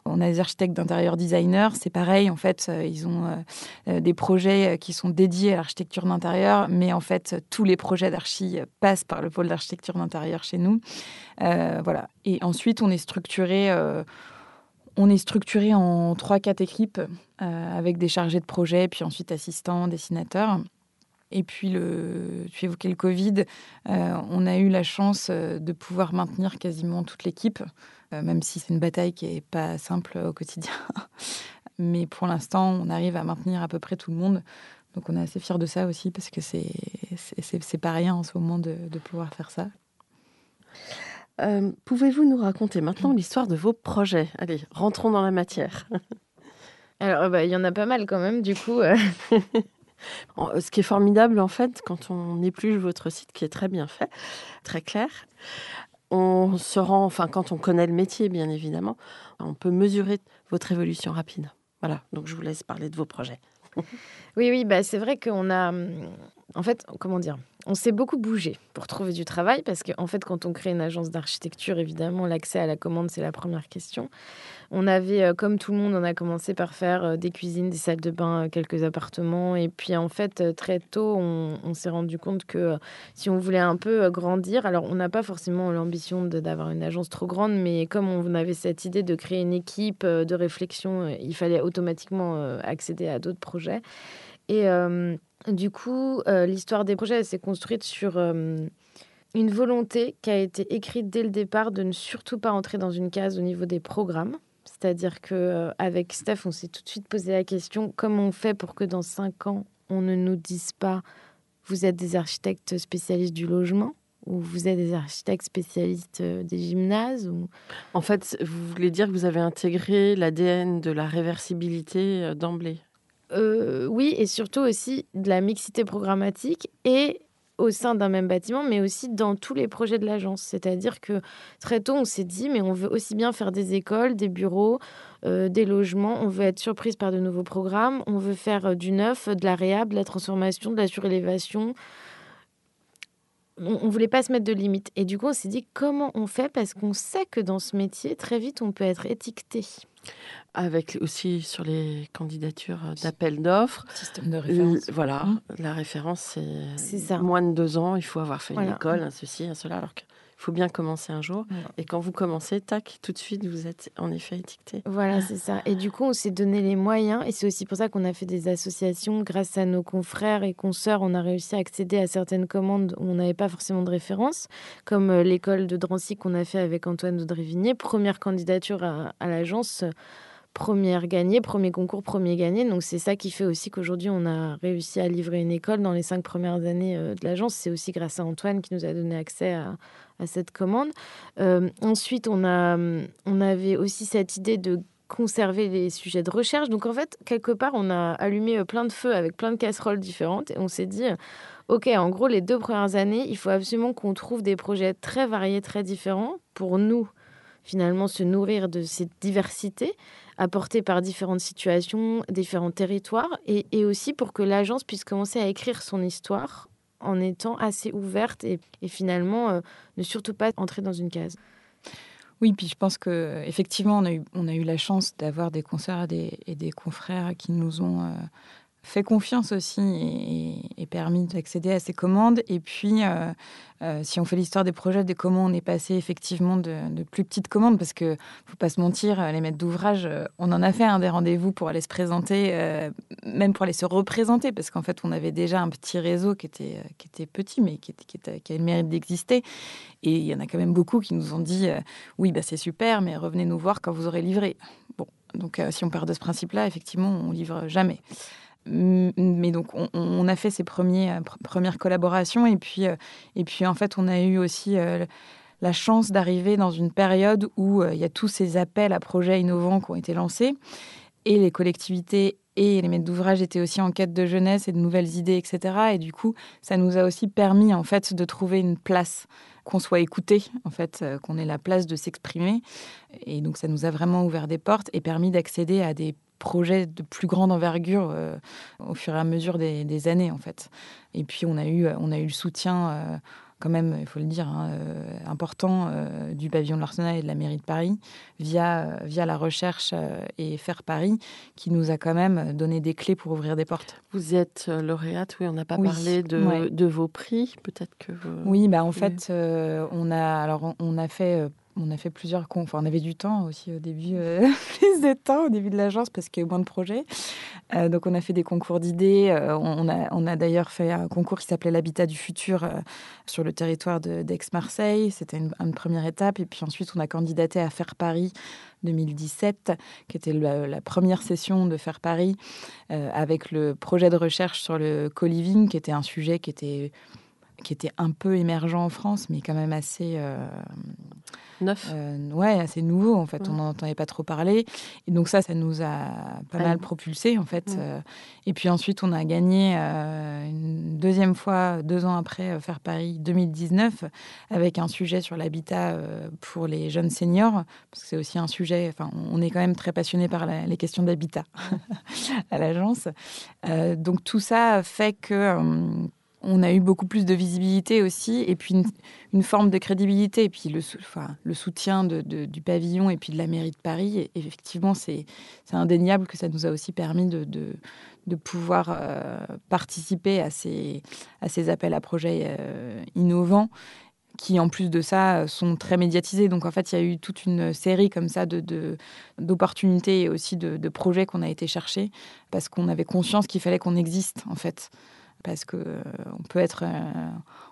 On a des architectes d'intérieur designers, c'est pareil, en fait, ils ont des projets qui sont dédiés à l'architecture d'intérieur, mais en fait, tous les projets d'archi passent par le pôle d'architecture d'intérieur chez nous. voilà. Et ensuite, on est structuré on est structuré en trois, quatre équipes euh, avec des chargés de projet, puis ensuite assistants, dessinateurs. Et puis, le, tu évoquais le Covid, euh, on a eu la chance euh, de pouvoir maintenir quasiment toute l'équipe, même si c'est une bataille qui n'est pas simple au quotidien. [laughs] Mais pour l'instant, on arrive à maintenir à peu près tout le monde. Donc on est assez fiers de ça aussi, parce que c'est, pas rien en ce moment de, de pouvoir faire ça. Euh, pouvez-vous nous raconter maintenant l'histoire de vos projets? Allez, rentrons dans la matière. [laughs] Alors, bah, il y en a pas mal quand même, du coup. Euh. [laughs] Ce qui est formidable, en fait, quand on épluche votre site, qui est très bien fait, très clair, on se rend, enfin, quand on connaît le métier, bien évidemment, on peut mesurer votre évolution rapide. Voilà, donc je vous laisse parler de vos projets. Oui, oui, bah, c'est vrai qu'on a. En fait, comment dire On s'est beaucoup bougé pour trouver du travail parce qu'en en fait, quand on crée une agence d'architecture, évidemment, l'accès à la commande, c'est la première question. On avait, euh, comme tout le monde, on a commencé par faire euh, des cuisines, des salles de bain, euh, quelques appartements. Et puis, en fait, très tôt, on, s'est rendu compte que si on voulait un peu grandir, alors on n'a pas forcément l'ambition d'avoir une agence trop grande, mais comme on avait cette idée de créer une équipe de réflexion, il fallait automatiquement accéder à d'autres projets. Et du coup, euh, l'histoire des projets s'est construite sur euh, une volonté qui a été écrite dès le départ de ne surtout pas entrer dans une case au niveau des programmes. C'est-à-dire que euh, avec Steph, on s'est tout de suite posé la question comment on fait pour que dans cinq ans, on ne nous dise pas vous êtes des architectes spécialistes du logement ou vous êtes des architectes spécialistes des gymnases. En fait, vous voulez dire que vous avez intégré l'ADN de la réversibilité d'emblée? Euh, oui, et surtout aussi de la mixité programmatique et au sein d'un même bâtiment, mais aussi dans tous les projets de l'agence. C'est-à-dire que très tôt, on s'est dit, mais on veut aussi bien faire des écoles, des bureaux, euh, des logements, on veut être surprise par de nouveaux programmes, on veut faire euh, du neuf, de la réhab, de la transformation, de la surélévation. On ne voulait pas se mettre de limites. Et du coup, on s'est dit, comment on fait? Parce qu'on sait que dans ce métier, très vite, on peut être étiqueté. Avec aussi sur les candidatures d'appel d'offres. Système de référence. voilà, mmh. la référence, c'est moins de deux ans, il faut avoir fait une école, un ceci, un cela, alors faut bien commencer un jour. Et quand vous commencez, tac, tout de suite, vous êtes en effet étiqueté. Voilà, c'est ça. Et du coup, on s'est donné les moyens, et c'est aussi pour ça qu'on a fait des associations. Grâce à nos confrères et consoeurs, on a réussi à accéder à certaines commandes où on n'avait pas forcément de référence, comme euh, l'école de Drancy qu'on a fait avec Antoine Audrivigné, première candidature à, à l'agence première gagnée, premier concours, premier gagné. Donc c'est ça qui fait aussi qu'aujourd'hui on a réussi à livrer une école dans les cinq premières années euh, de l'agence. C'est aussi grâce à Antoine qui nous a donné accès à, cette commande. Euh, ensuite, on, a, on avait aussi cette idée de conserver les sujets de recherche. Donc en fait, quelque part, on a allumé euh, plein de feux avec plein de casseroles différentes et on s'est dit, OK, en gros, les deux premières années, il faut absolument qu'on trouve des projets très variés, très différents pour nous finalement se nourrir de cette diversité apportée par différentes situations, différents territoires, et, aussi pour que l'agence puisse commencer à écrire son histoire en étant assez ouverte et, finalement euh, ne surtout pas entrer dans une case. Oui, puis je pense que effectivement on a eu, on a eu la chance d'avoir des concerts et des, confrères qui nous ont euh, fait confiance aussi et, permis d'accéder à ces commandes. Et puis, euh, euh, si on fait l'histoire des projets, des commandes, on est passé effectivement de, plus petites commandes parce que, faut pas se mentir, les maîtres d'ouvrage, euh, on en a fait un des rendez-vous pour aller se présenter, même pour aller se représenter, parce qu'en fait, on avait déjà un petit réseau qui était, qui était petit, mais qui, qui a le mérite d'exister. Et il y en a quand même beaucoup qui nous ont dit oui, bah, c'est super, mais revenez nous voir quand vous aurez livré. Bon, donc si on part de ce principe-là, effectivement, on livre jamais. Mais donc, on, a fait ces euh, premières collaborations. Et puis, euh, et puis, en fait, on a eu aussi euh, la chance d'arriver dans une période où il y a tous ces appels à projets innovants qui ont été lancés. Et les collectivités et les maîtres d'ouvrage étaient aussi en quête de jeunesse et de nouvelles idées, etc. Et du coup, ça nous a aussi permis, en fait, de trouver une place qu'on soit écouté, en fait, qu'on ait la place de s'exprimer. Et donc, ça nous a vraiment ouvert des portes et permis d'accéder à des projets de plus grande envergure euh, au fur et à mesure des, années en fait. Et puis on a eu, on a eu le soutien euh, quand même, il faut le dire, hein, euh, important du pavillon de l'Arsenal et de la mairie de Paris via, via la recherche et Faire Paris qui nous a quand même donné des clés pour ouvrir des portes. Vous êtes lauréate, oui, on n'a pas parlé de, de, vos prix, peut-être que Oui, bah en fait, on a alors on a fait on a fait plusieurs enfin, on avait du temps aussi au début, euh, [laughs] plus de temps au début de l'agence parce qu'il y a eu moins de projets. Euh, donc on a fait des concours d'idées. Euh, on a, d'ailleurs fait un concours qui s'appelait l'habitat du futur sur le territoire d'Aix-Marseille. C'était une, première étape. Et puis ensuite on a candidaté à Faire Paris 2017, qui était la, la première session de Faire Paris avec le projet de recherche sur le co-living, qui était un sujet qui était qui était un peu émergent en France, mais quand même assez neuf. Euh, ouais, assez nouveau en fait. On n'en entendait pas trop parler. Et donc ça, ça nous a pas mal propulsé en fait. Euh, et puis ensuite, on a gagné euh, une deuxième fois, deux ans après, Faire Paris 2019, avec un sujet sur l'habitat pour les jeunes seniors, parce que c'est aussi un sujet. Enfin, on est quand même très passionné par les questions d'habitat [laughs] à l'agence. donc tout ça fait que on a eu beaucoup plus de visibilité aussi, et puis une, forme de crédibilité, et puis le, soutien du pavillon et puis de la mairie de Paris. Effectivement, c'est indéniable que ça nous a aussi permis de, pouvoir euh, participer à ces, appels à projets euh, innovants qui en plus de ça sont très médiatisés. Donc en fait, il y a eu toute une série comme ça d'opportunités et aussi de, de projets qu'on a été chercher parce qu'on avait conscience qu'il fallait qu'on existe en fait parce que euh, on peut être, euh,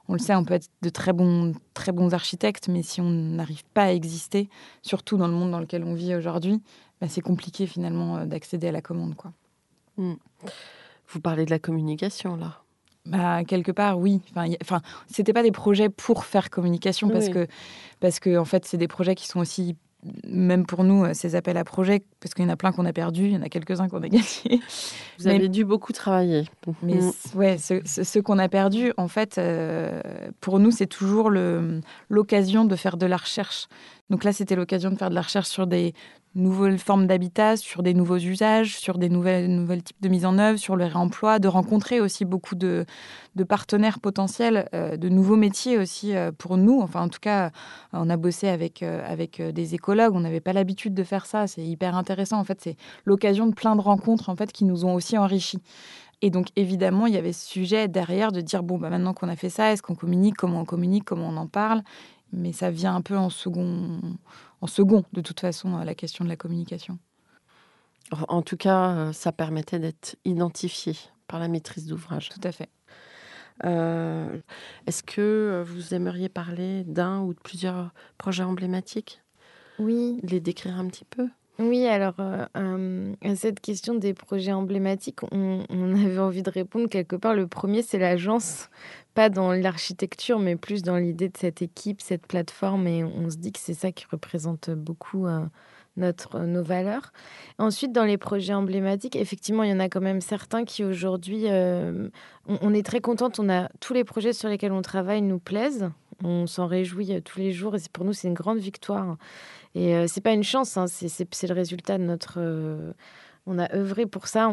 on le sait, on peut être de très bons, très bons architectes, mais si on n'arrive pas à exister, surtout dans le monde dans lequel on vit aujourd'hui, bah, c'est compliqué finalement euh, d'accéder à la commande, quoi. Hmm. Vous parlez de la communication là. Bah, quelque part, oui. Enfin, y... enfin, c'était pas des projets pour faire communication parce que parce que en fait, c'est des projets qui sont aussi même pour nous, euh, ces appels à projets, parce qu'il y en a plein qu'on a perdus, il y en a quelques-uns qu'on a [laughs] gagnés. Vous avez dû beaucoup travailler. Mais mm. ouais, ceux, qu'on a perdus, en fait, euh, pour nous, c'est toujours l'occasion de faire de la recherche. Donc là, c'était l'occasion de faire de la recherche sur des nouvelles formes d'habitat, sur des nouveaux usages, sur des nouvelles, types de mise en œuvre, sur le réemploi, de rencontrer aussi beaucoup de, partenaires potentiels, euh, de nouveaux métiers aussi euh, pour nous. Enfin, en tout cas, on a bossé avec, euh, avec des écologues, on n'avait pas l'habitude de faire ça, c'est hyper intéressant. En fait, c'est l'occasion de plein de rencontres en fait, qui nous ont aussi enrichis. Et donc, évidemment, il y avait ce sujet derrière de dire, bon, bah, maintenant qu'on a fait ça, est-ce qu'on communique, comment on communique, comment on en parle? Mais ça vient un peu en second, en second de toute façon, la question de la communication. En tout cas, euh, ça permettait d'être identifié par la maîtrise d'ouvrage. Tout à fait. Euh, est-ce que vous aimeriez parler d'un ou de plusieurs projets emblématiques? Oui. Les décrire un petit peu? Oui, alors euh, à cette question des projets emblématiques, on, avait envie de répondre quelque part. Le premier, c'est l'agence, pas dans l'architecture, mais plus dans l'idée de cette équipe, cette plateforme. Et on se dit que c'est ça qui représente beaucoup euh, notre, nos valeurs. Ensuite, dans les projets emblématiques, effectivement, il y en a quand même certains qui aujourd'hui, euh, on, est très contente. On a tous les projets sur lesquels on travaille nous plaisent. On s'en réjouit tous les jours et pour nous, c'est une grande victoire. Et euh, c'est pas une chance, hein, c'est le résultat de notre. Euh, on a œuvré pour ça.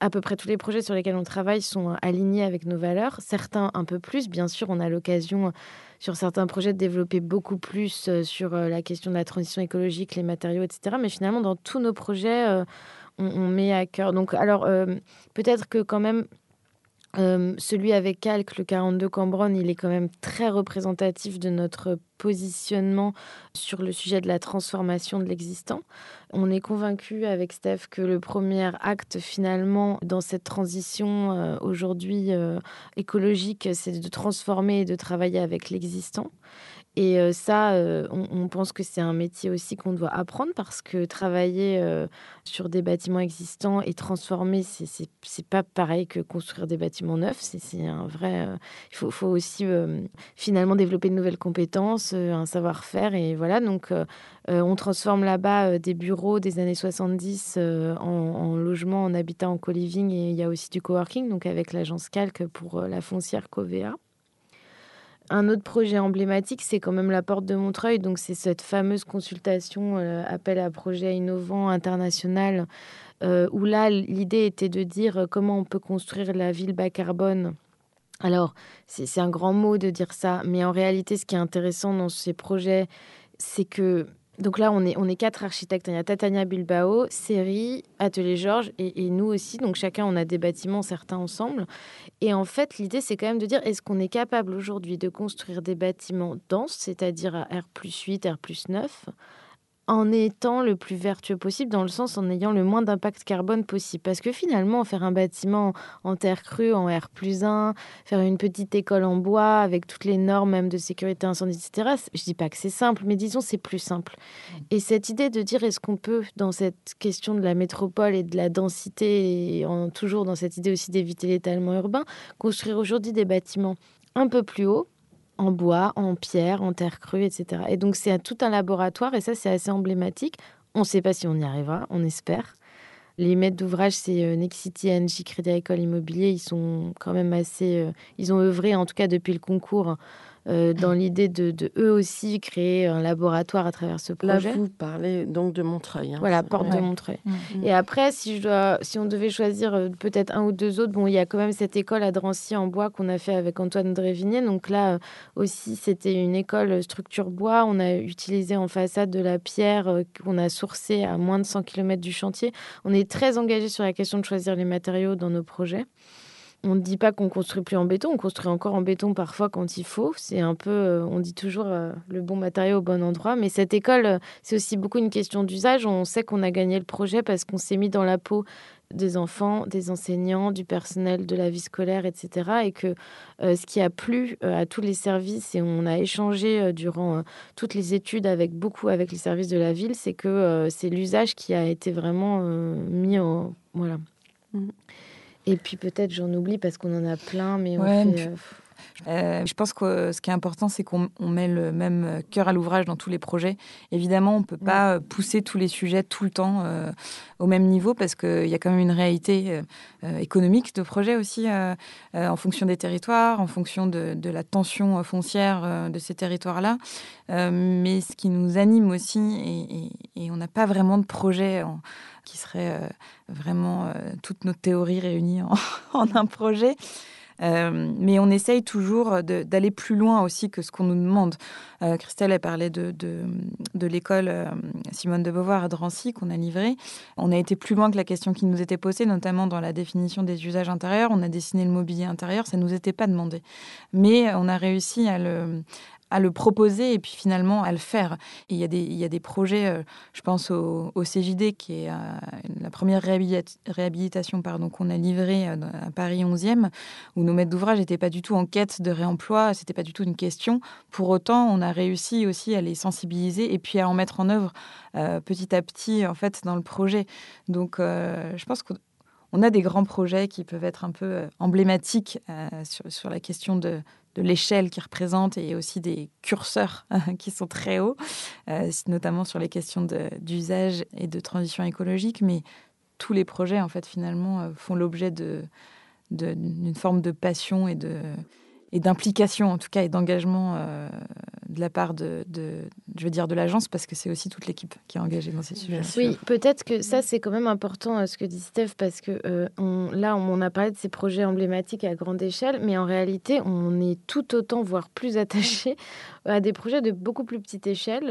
À peu près tous les projets sur lesquels on travaille sont alignés avec nos valeurs. Certains un peu plus. Bien sûr, on a l'occasion sur certains projets de développer beaucoup plus euh, sur la question de la transition écologique, les matériaux, etc. Mais finalement, dans tous nos projets, on, met à cœur. Donc, alors, peut-être que quand même, euh, celui avec Calque, le 42 Cambronne, il est quand même très représentatif de notre positionnement sur le sujet de la transformation de l'existant. On est convaincu avec Steph que le premier acte finalement dans cette transition euh, aujourd'hui euh, écologique, c'est de transformer et de travailler avec l'existant. Et ça, on, pense que c'est un métier aussi qu'on doit apprendre parce que travailler sur des bâtiments existants et transformer, c'est pas pareil que construire des bâtiments neufs. C'est un vrai. il faut, faut aussi finalement développer de nouvelles compétences, un savoir-faire. Et voilà, donc on transforme là-bas des bureaux des années 70 en, en logement, en habitat, en co-living. Et il y a aussi du coworking, donc avec l'agence Calque pour la foncière Covea. Un autre projet emblématique, c'est quand même la Porte de Montreuil. Donc, c'est cette fameuse consultation, euh, appel à projet innovant international, euh, où là, l'idée était de dire euh, comment on peut construire la ville bas carbone. Alors, c'est un grand mot de dire ça, mais en réalité, ce qui est intéressant dans ces projets, c'est que donc là, on est, quatre architectes. Il y a Tatania Bilbao, Seri, Atelier Georges et, nous aussi. Donc chacun, on a des bâtiments, certains ensemble. Et en fait, l'idée, c'est quand même de dire, est-ce qu'on est capable aujourd'hui de construire des bâtiments denses, c'est-à-dire à R plus 8, R plus 9, en étant le plus vertueux possible, dans le sens en ayant le moins d'impact carbone possible. Parce que finalement, faire un bâtiment en terre crue, en R plus 1, faire une petite école en bois avec toutes les normes même de sécurité incendie, etc., je dis pas que c'est simple, mais disons c'est plus simple. Et cette idée de dire est-ce qu'on peut, dans cette question de la métropole et de la densité, et toujours dans cette idée aussi d'éviter l'étalement urbain, construire aujourd'hui des bâtiments un peu plus haut, en bois, en pierre, en terre crue, etc. Et donc c'est tout un laboratoire et ça c'est assez emblématique. On ne sait pas si on y arrivera, on espère. Les maîtres d'ouvrage, c'est euh, Nexity, NJ, Crédit Agricole Immobilier. Ils sont quand même assez. Euh, ils ont œuvré, en tout cas depuis le concours, euh, dans l'idée de, eux aussi créer un laboratoire à travers ce projet. Là, vous parlez donc de Montreuil. Hein. voilà, porte de Montreuil. Mm. Et après, si, je dois, si on devait choisir euh, peut-être un ou deux autres, bon, il y a quand même cette école à Drancy en bois qu'on a fait avec Antoine Drévigné. Donc là euh, aussi, c'était une école structure bois. On a utilisé en façade de la pierre qu'on a sourcée à moins de 100 km du chantier. On est très engagé sur la question de choisir les matériaux dans nos projets on ne dit pas qu'on construit plus en béton, on construit encore en béton parfois quand il faut. C'est un peu, euh, on dit toujours euh, le bon matériau au bon endroit. Mais cette école, euh, c'est aussi beaucoup une question d'usage. On sait qu'on a gagné le projet parce qu'on s'est mis dans la peau des enfants, des enseignants, du personnel de la vie scolaire, etc. Et que ce qui a plu à tous les services, et on a échangé durant toutes les études avec beaucoup avec les services de la ville, c'est que c'est l'usage qui a été vraiment mis en... Voilà. Mmh. Et puis peut-être j'en oublie parce qu'on en a plein, mais on fait, euh, euh, je pense que ce qui est important, c'est qu'on met le même cœur à l'ouvrage dans tous les projets. Évidemment, on ne peut pas pousser tous les sujets tout le temps euh, au même niveau parce qu'il y a quand même une réalité économique de projet aussi en fonction des territoires, en fonction de, la tension foncière de ces territoires-là. mais ce qui nous anime aussi, et, on n'a pas vraiment de projet qui serait vraiment toutes nos théories réunies en [laughs] un projet. Euh, mais on essaye toujours d'aller plus loin aussi que ce qu'on nous demande. Euh, Christelle a parlé de, de, l'école euh, Simone de Beauvoir à Drancy qu'on a livrée. On a été plus loin que la question qui nous était posée, notamment dans la définition des usages intérieurs. On a dessiné le mobilier intérieur, ça ne nous était pas demandé. Mais on a réussi à le, à le proposer et puis finalement à le faire. il y a des, y a des projets, euh, je pense au, CJD, qui est euh, la première réhabilitation pardon, qu'on a livrée euh, à Paris 11e, où nos maîtres d'ouvrage n'étaient pas du tout en quête de réemploi, c'était pas du tout une question. Pour autant, on a réussi aussi à les sensibiliser et puis à en mettre en œuvre petit à petit en fait dans le projet. Donc je pense qu'on a des grands projets qui peuvent être un peu emblématiques sur, sur, la question de, de l'échelle qu'ils représentent et aussi des curseurs qui sont très hauts, euh, notamment sur les questions d'usage et de transition écologique. Mais tous les projets, en fait, finalement, euh, font l'objet d'une de, forme de passion et de, et d'implication en tout cas et d'engagement euh, de la part de, je veux dire de l'agence parce que c'est aussi toute l'équipe qui est engagée dans ces sujets. Oui, peut-être que ça c'est quand même important euh, ce que dit Steph parce que euh, on, là on a parlé de ces projets emblématiques à grande échelle, mais en réalité on est tout autant voire plus attaché à des projets de beaucoup plus petite échelle.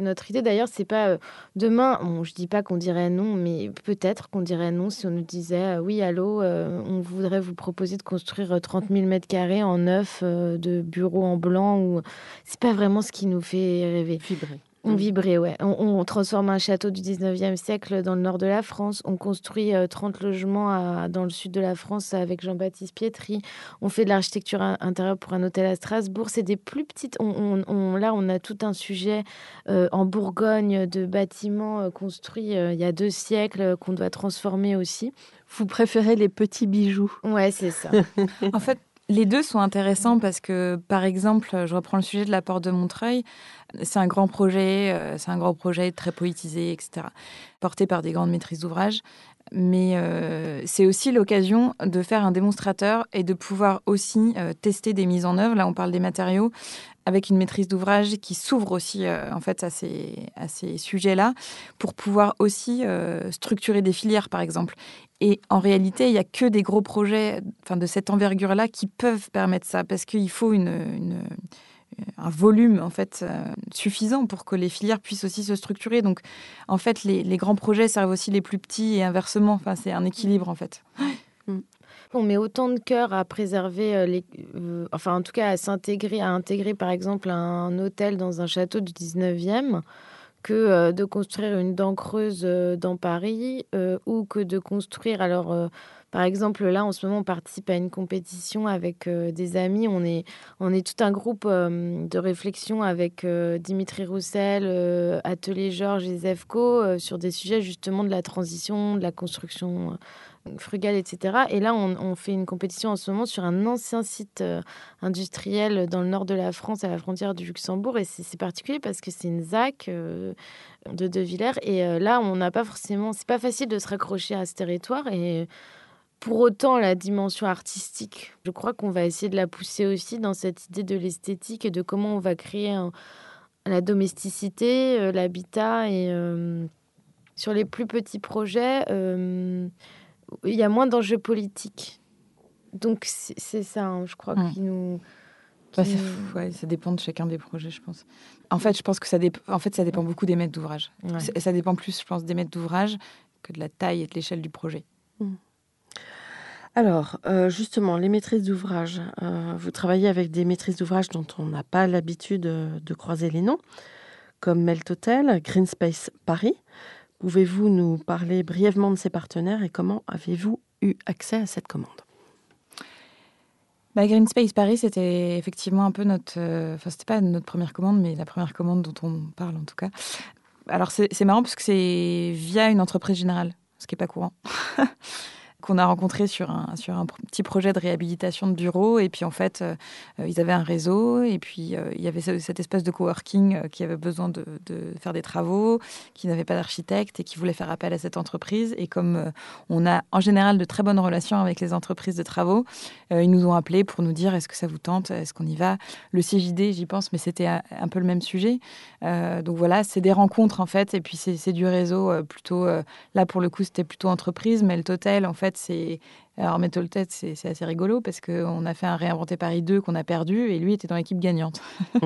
notre idée d'ailleurs c'est pas demain, bon, je dis pas qu'on dirait non, mais peut-être qu'on dirait non si on nous disait oui allô, on voudrait vous proposer de construire 30 000 mètres carrés en neuf, euh, de bureaux en blanc. Ou... C'est pas vraiment ce qui nous fait rêver. On vibrait, ouais. On, transforme un château du 19e siècle dans le nord de la France. On construit 30 euh, logements dans le sud de la France avec Jean-Baptiste Pietri. On fait de l'architecture intérieure pour un hôtel à Strasbourg. C'est des plus petites. On, là, on a tout un sujet euh, en Bourgogne de bâtiments construits il y a deux siècles qu'on doit transformer aussi. Vous préférez les petits bijoux Ouais, c'est ça. [laughs] en fait, les deux sont intéressants parce que, par exemple, je reprends le sujet de la porte de Montreuil. C'est un grand projet, euh, c'est un grand projet très poétisé, etc. Porté par des grandes maîtrises d'ouvrage. Mais euh, c'est aussi l'occasion de faire un démonstrateur et de pouvoir aussi euh, tester des mises en œuvre. Là, on parle des matériaux avec une maîtrise d'ouvrage qui s'ouvre aussi en fait à ces, à ces sujets-là pour pouvoir aussi structurer des filières par exemple et en réalité, il n'y a que des gros projets enfin, de cette envergure-là qui peuvent permettre ça, parce qu'il faut une, un volume en fait euh, suffisant pour que les filières puissent aussi se structurer. Donc, en fait, les, grands projets servent aussi les plus petits et inversement. C'est un équilibre en fait. On met autant de cœur à préserver euh, les, euh, enfin en tout cas à s'intégrer, à intégrer par exemple un hôtel dans un château du 19e que euh, de construire une dent creuse dans Paris ou que de construire, alors Par exemple, là, en ce moment, on participe à une compétition avec des amis. On est, tout un groupe de réflexion avec Dimitri Roussel, Atelier Georges et Zevco sur des sujets justement de la transition, de la construction frugale, etc. Et là, on, fait une compétition en ce moment sur un ancien site euh, industriel dans le nord de la France, à la frontière du Luxembourg. Et c'est particulier parce que c'est une ZAC euh, de De Villers. Et euh, là, on n'a pas forcément. C'est pas facile de se raccrocher à ce territoire. Et pour autant, la dimension artistique, je crois qu'on va essayer de la pousser aussi dans cette idée de l'esthétique et de comment on va créer la domesticité, l'habitat et. sur les plus petits projets, il y a moins d'enjeux politiques. Donc c'est ça, hein, je crois, qui nous... Bah, ça dépend de chacun des projets, je pense. En fait, je pense que ça, en fait, ça dépend beaucoup des maîtres d'ouvrage. Et ça dépend plus, je pense, des maîtres d'ouvrage que de la taille et de l'échelle du projet. Hmm. Alors, euh, justement, les maîtrises d'ouvrage. Euh, vous travaillez avec des maîtrises d'ouvrage dont on n'a pas l'habitude de, de, croiser les noms, comme Melt Hotel, Green Space Paris. Pouvez-vous nous parler brièvement de ces partenaires et comment avez-vous eu accès à cette commande? Bah, Green Space Paris, c'était effectivement un peu notre. Euh, enfin, c'était pas notre première commande, mais la première commande dont on parle en tout cas. Alors, c'est marrant parce que c'est via une entreprise générale, ce qui n'est pas courant. [laughs] qu'on a rencontré sur un, sur un petit projet de réhabilitation de bureaux. Et puis, en fait, euh, ils avaient un réseau. Et puis, euh, il y avait cette espèce de coworking euh, qui avait besoin de, de, faire des travaux, qui n'avait pas d'architecte et qui voulait faire appel à cette entreprise. Et comme on a en général de très bonnes relations avec les entreprises de travaux, ils nous ont appelés pour nous dire est-ce que ça vous tente? Est-ce qu'on y va? Le CJD, j'y pense, mais c'était un, peu le même sujet. donc voilà, c'est des rencontres, en fait. Et puis, c'est du réseau plutôt. là, pour le coup, c'était plutôt entreprise, mais le total, en fait, c'est alors Metal Tête, c'est assez rigolo parce qu'on a fait un réinventé Paris 2 qu'on a perdu et lui était dans l'équipe gagnante.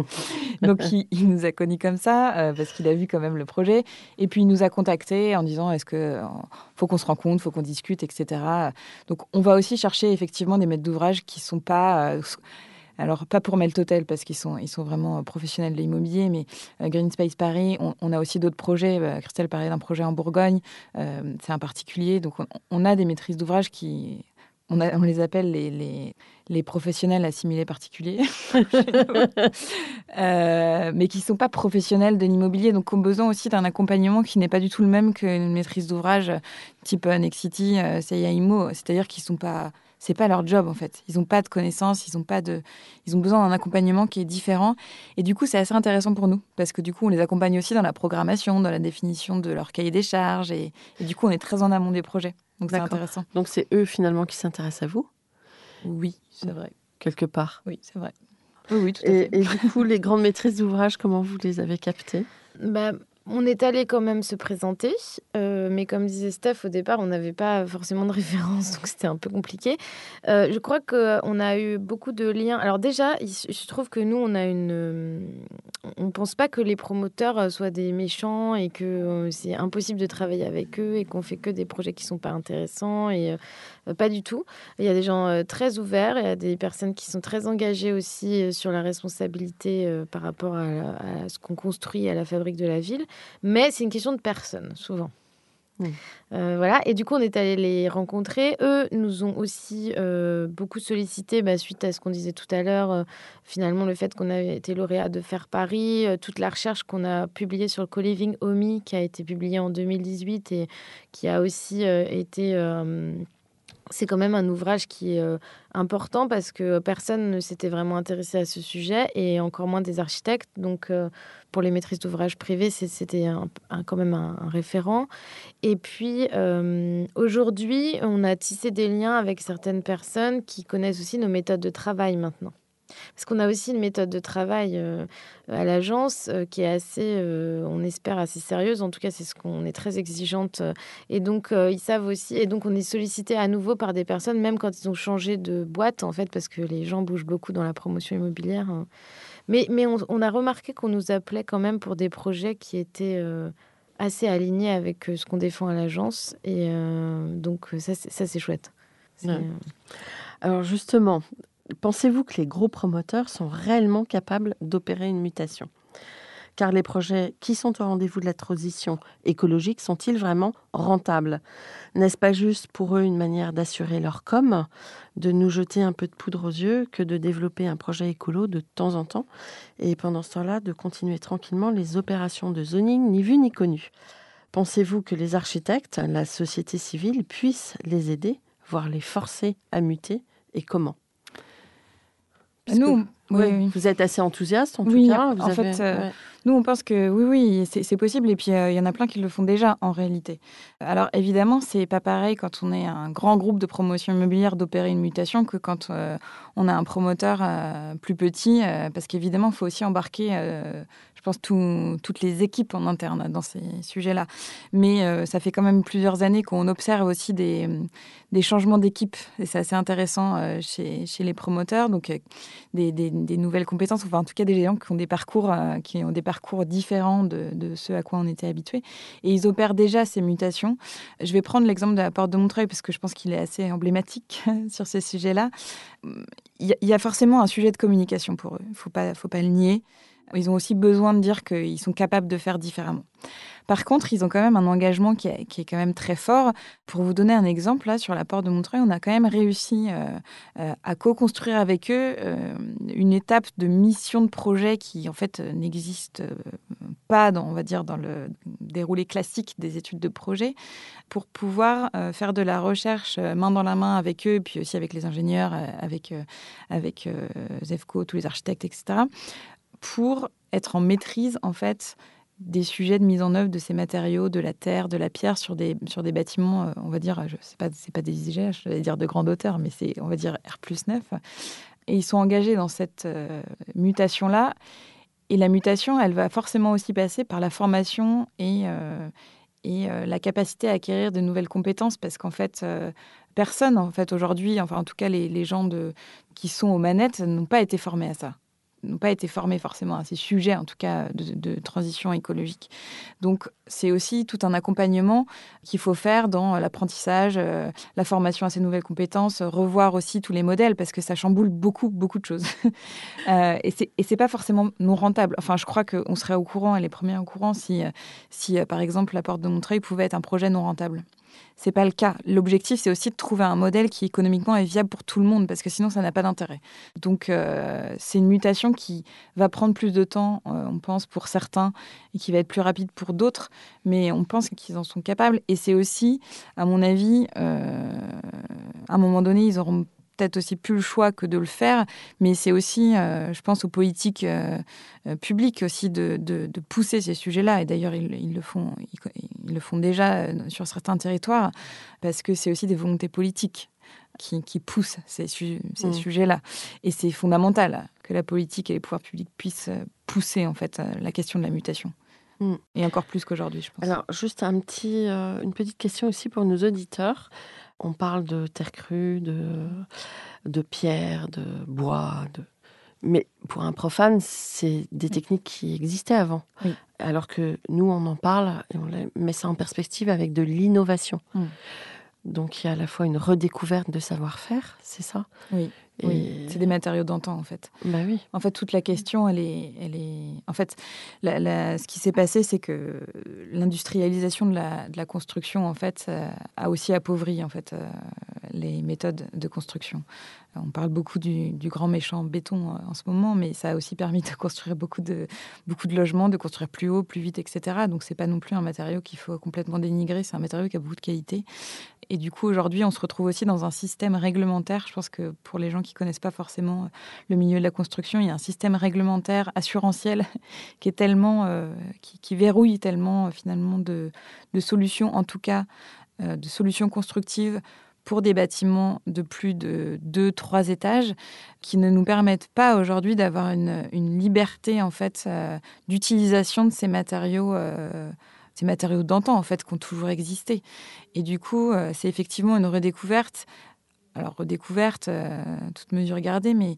[laughs] Donc il, nous a connus comme ça euh, parce qu'il a vu quand même le projet et puis il nous a contactés en disant est-ce que euh, faut qu'on se rencontre, faut qu'on discute, etc. Donc on va aussi chercher effectivement des maîtres d'ouvrage qui sont pas euh, alors, pas pour Meltotel, parce qu'ils sont, ils sont vraiment euh, professionnels de l'immobilier, mais euh, Green Space Paris, on, a aussi d'autres projets. Bah, Christelle parlait d'un projet en Bourgogne, euh, c'est un particulier. Donc, on, a des maîtrises d'ouvrage qui. On, les appelle les, les, les, professionnels assimilés particuliers, [laughs] mais qui ne sont pas professionnels de l'immobilier, donc ont besoin aussi d'un accompagnement qui n'est pas du tout le même qu'une maîtrise d'ouvrage type Nexity, CIA Imo, c'est-à-dire qu'ils ne sont pas c'est pas leur job en fait. Ils n'ont pas de connaissances, ils ont pas de, ils ont besoin d'un accompagnement qui est différent. Et du coup, c'est assez intéressant pour nous parce que du coup, on les accompagne aussi dans la programmation, dans la définition de leur cahier des charges et, du coup, on est très en amont des projets. Donc c'est intéressant. Donc c'est eux finalement qui s'intéressent à vous? Oui, c'est vrai. Quelque part. Oui, c'est vrai. Oui, oui, tout à fait. Et du coup, les grandes maîtrises d'ouvrage, comment vous les avez captées? Bah, on est allé quand même se présenter, euh, mais comme disait Steph, au départ, on n'avait pas forcément de [laughs] référence, donc c'était un peu compliqué. Euh, je crois qu'on a eu beaucoup de liens. Alors déjà, se trouve que nous, on a une... On ne pense pas que les promoteurs soient des méchants et que euh, c'est impossible de travailler avec eux et qu'on fait que des projets qui sont pas intéressants et pas du tout. Il y a des gens très ouverts, il y a des personnes qui sont très engagées aussi sur la responsabilité par rapport à, à ce qu'on construit à la fabrique de la ville. Mais c'est une question de personne, souvent. Euh, voilà, et du coup, on est allé les rencontrer. Eux nous ont aussi euh, beaucoup sollicité bah, suite à ce qu'on disait tout à l'heure. Euh, finalement, le fait qu'on a été lauréat de Faire Paris, toute la recherche qu'on a publiée sur le co-living OMI, qui a été publiée en 2018 et qui a aussi été c'est quand même un ouvrage qui est euh, important parce que personne ne s'était vraiment intéressé à ce sujet et encore moins des architectes. Donc, euh, pour les maîtrises d'ouvrage privées, c'était quand même un, référent. Et puis, euh, aujourd'hui, on a tissé des liens avec certaines personnes qui connaissent aussi nos méthodes de travail maintenant. Parce qu'on a aussi une méthode de travail euh, à l'agence euh, qui est assez, euh, on espère, assez sérieuse. En tout cas, c'est ce qu'on est très exigeante. Et donc, ils savent aussi. Et donc, on est sollicité à nouveau par des personnes, même quand ils ont changé de boîte, en fait, parce que les gens bougent beaucoup dans la promotion immobilière. Hein. Mais, mais on, a remarqué qu'on nous appelait quand même pour des projets qui étaient assez alignés avec ce qu'on défend à l'agence. Et donc, ça, c'est chouette. Alors justement, Pensez-vous que les gros promoteurs sont réellement capables d'opérer une mutation? Car les projets qui sont au rendez-vous de la transition écologique sont-ils vraiment rentables? N'est-ce pas juste pour eux une manière d'assurer leur com, de nous jeter un peu de poudre aux yeux que de développer un projet écolo de temps en temps? Et pendant ce temps-là de continuer tranquillement les opérations de zoning ni vues ni connues Pensez-vous que les architectes, la société civile, puissent les aider, voire les forcer à muter? Et comment? Nous, oui, Vous êtes assez enthousiaste en tout cas. en fait, euh, nous on pense que oui, oui, c'est possible. Et puis euh, il y en a plein qui le font déjà en réalité. Alors évidemment, c'est pas pareil quand on est un grand groupe de promotion immobilière d'opérer une mutation que quand euh, on a un promoteur plus petit, parce qu'évidemment, il faut aussi embarquer je pense, toutes les équipes en interne dans ces sujets-là. Mais euh, ça fait quand même plusieurs années qu'on observe aussi des, changements d'équipe. Et c'est assez intéressant euh, chez, les promoteurs. Donc, euh, des, nouvelles compétences, enfin, en tout cas, des gens qui ont des parcours, qui ont des parcours différents de, ceux à quoi on était habitués. Et ils opèrent déjà ces mutations. Je vais prendre l'exemple de la porte de Montreuil parce que je pense qu'il est assez emblématique [laughs] sur ces sujets-là. Il y, a forcément un sujet de communication pour eux. Il ne faut pas le nier. Ils ont aussi besoin de dire qu'ils sont capables de faire différemment. Par contre, ils ont quand même un engagement qui est, quand même très fort. Pour vous donner un exemple, là, sur la porte de Montreuil, on a quand même réussi euh, euh, à co-construire avec eux euh, une étape de mission de projet qui, en fait, n'existe pas, dans, on va dire, dans le déroulé classique des études de projet, pour pouvoir faire de la recherche main dans la main avec eux, puis aussi avec les ingénieurs, avec, avec ZEFCO, tous les architectes, etc., pour être en maîtrise, en fait, des sujets de mise en œuvre de ces matériaux, de la terre, de la pierre sur des, sur des bâtiments, euh, on va dire, je sais pas, c'est pas des IGH, je vais dire de grande hauteur, mais c'est, on va dire, R plus 9. Et ils sont engagés dans cette euh, mutation-là. Et la mutation, elle va forcément aussi passer par la formation et, euh, et la capacité à acquérir de nouvelles compétences, parce qu'en fait, personne, en fait, aujourd'hui, enfin, en tout cas, les, les gens de, qui sont aux manettes n'ont pas été formés à ça n'ont pas été formés forcément à ces sujets, en tout cas de, transition écologique. Donc c'est aussi tout un accompagnement qu'il faut faire dans l'apprentissage, euh, la formation à ces nouvelles compétences, revoir aussi tous les modèles parce que ça chamboule beaucoup, beaucoup de choses. [laughs] euh, et c'est pas forcément non rentable. Enfin, je crois qu'on serait au courant, et les premiers au courant, si, si euh, par exemple la porte de Montreuil pouvait être un projet non rentable. C'est pas le cas. L'objectif, c'est aussi de trouver un modèle qui économiquement est viable pour tout le monde, parce que sinon, ça n'a pas d'intérêt. Donc, euh, c'est une mutation qui va prendre plus de temps, euh, on pense, pour certains, et qui va être plus rapide pour d'autres, mais on pense qu'ils en sont capables. Et c'est aussi, à mon avis, euh, à un moment donné, ils auront peut-être aussi plus le choix que de le faire, mais c'est aussi, euh, je pense, aux politiques euh, euh, publiques aussi de, de, pousser ces sujets-là. Et d'ailleurs, ils, le font, ils, le font déjà sur certains territoires, parce que c'est aussi des volontés politiques qui, qui poussent ces, ces mmh. sujets-là. Et c'est fondamental que la politique et les pouvoirs publics puissent pousser en fait la question de la mutation. Mmh. Et encore plus qu'aujourd'hui, je pense. Alors, juste un petit, une petite question aussi pour nos auditeurs on parle de terre crue, de, de pierre, de bois, de... mais pour un profane, c'est des techniques qui existaient avant. Alors que nous, on en parle et on met ça en perspective avec de l'innovation. Mm. Donc il y a à la fois une redécouverte de savoir-faire, c'est ça? Oui. Oui, c'est des matériaux d'antan en fait. Bah oui. En fait, toute la question, elle est, elle est. En fait, ce qui s'est passé, c'est que l'industrialisation de la, de la, construction, en fait, euh, a aussi appauvri en fait euh, les méthodes de construction. On parle beaucoup du, grand méchant béton euh, en ce moment, mais ça a aussi permis de construire beaucoup de, beaucoup de logements, de construire plus haut, plus vite, etc. Donc, c'est pas non plus un matériau qu'il faut complètement dénigrer. C'est un matériau qui a beaucoup de qualité. Et du coup, aujourd'hui, on se retrouve aussi dans un système réglementaire. Je pense que pour les gens qui connaissent pas forcément euh, le milieu de la construction, il y a un système réglementaire assurantiel [laughs] qui est tellement, euh, qui, verrouille tellement finalement de, solutions, en tout cas de solutions constructives pour des bâtiments de plus de 2-3 étages qui ne nous permettent pas aujourd'hui d'avoir une, liberté en fait euh, d'utilisation de ces matériaux euh, ces matériaux d'antan en fait qui ont toujours existé. Et du coup euh, c'est effectivement une redécouverte. Alors redécouverte toute mesure gardée mais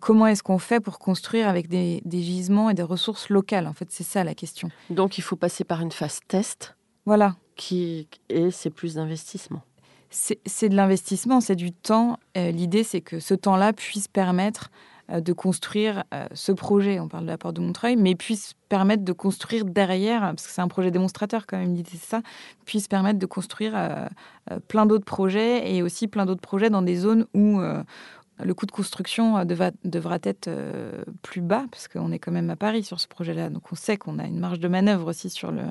comment est-ce qu'on fait pour construire avec des, des, gisements et des ressources locales en fait c'est ça la question. Donc il faut passer par une phase test. Voilà. Qui et c'est plus d'investissement. C'est de l'investissement, c'est du temps. Euh, l'idée, c'est que ce temps-là puisse permettre de construire ce projet, on parle de la porte de Montreuil, mais puisse permettre de construire derrière, parce que c'est un projet démonstrateur quand même, c'est ça, puisse permettre de construire plein d'autres projets et aussi plein d'autres projets dans des zones où, le coût de construction euh, devra, être euh, plus bas, parce qu'on est quand même à Paris sur ce projet-là. Donc on sait qu'on a une marge de manœuvre aussi sur le,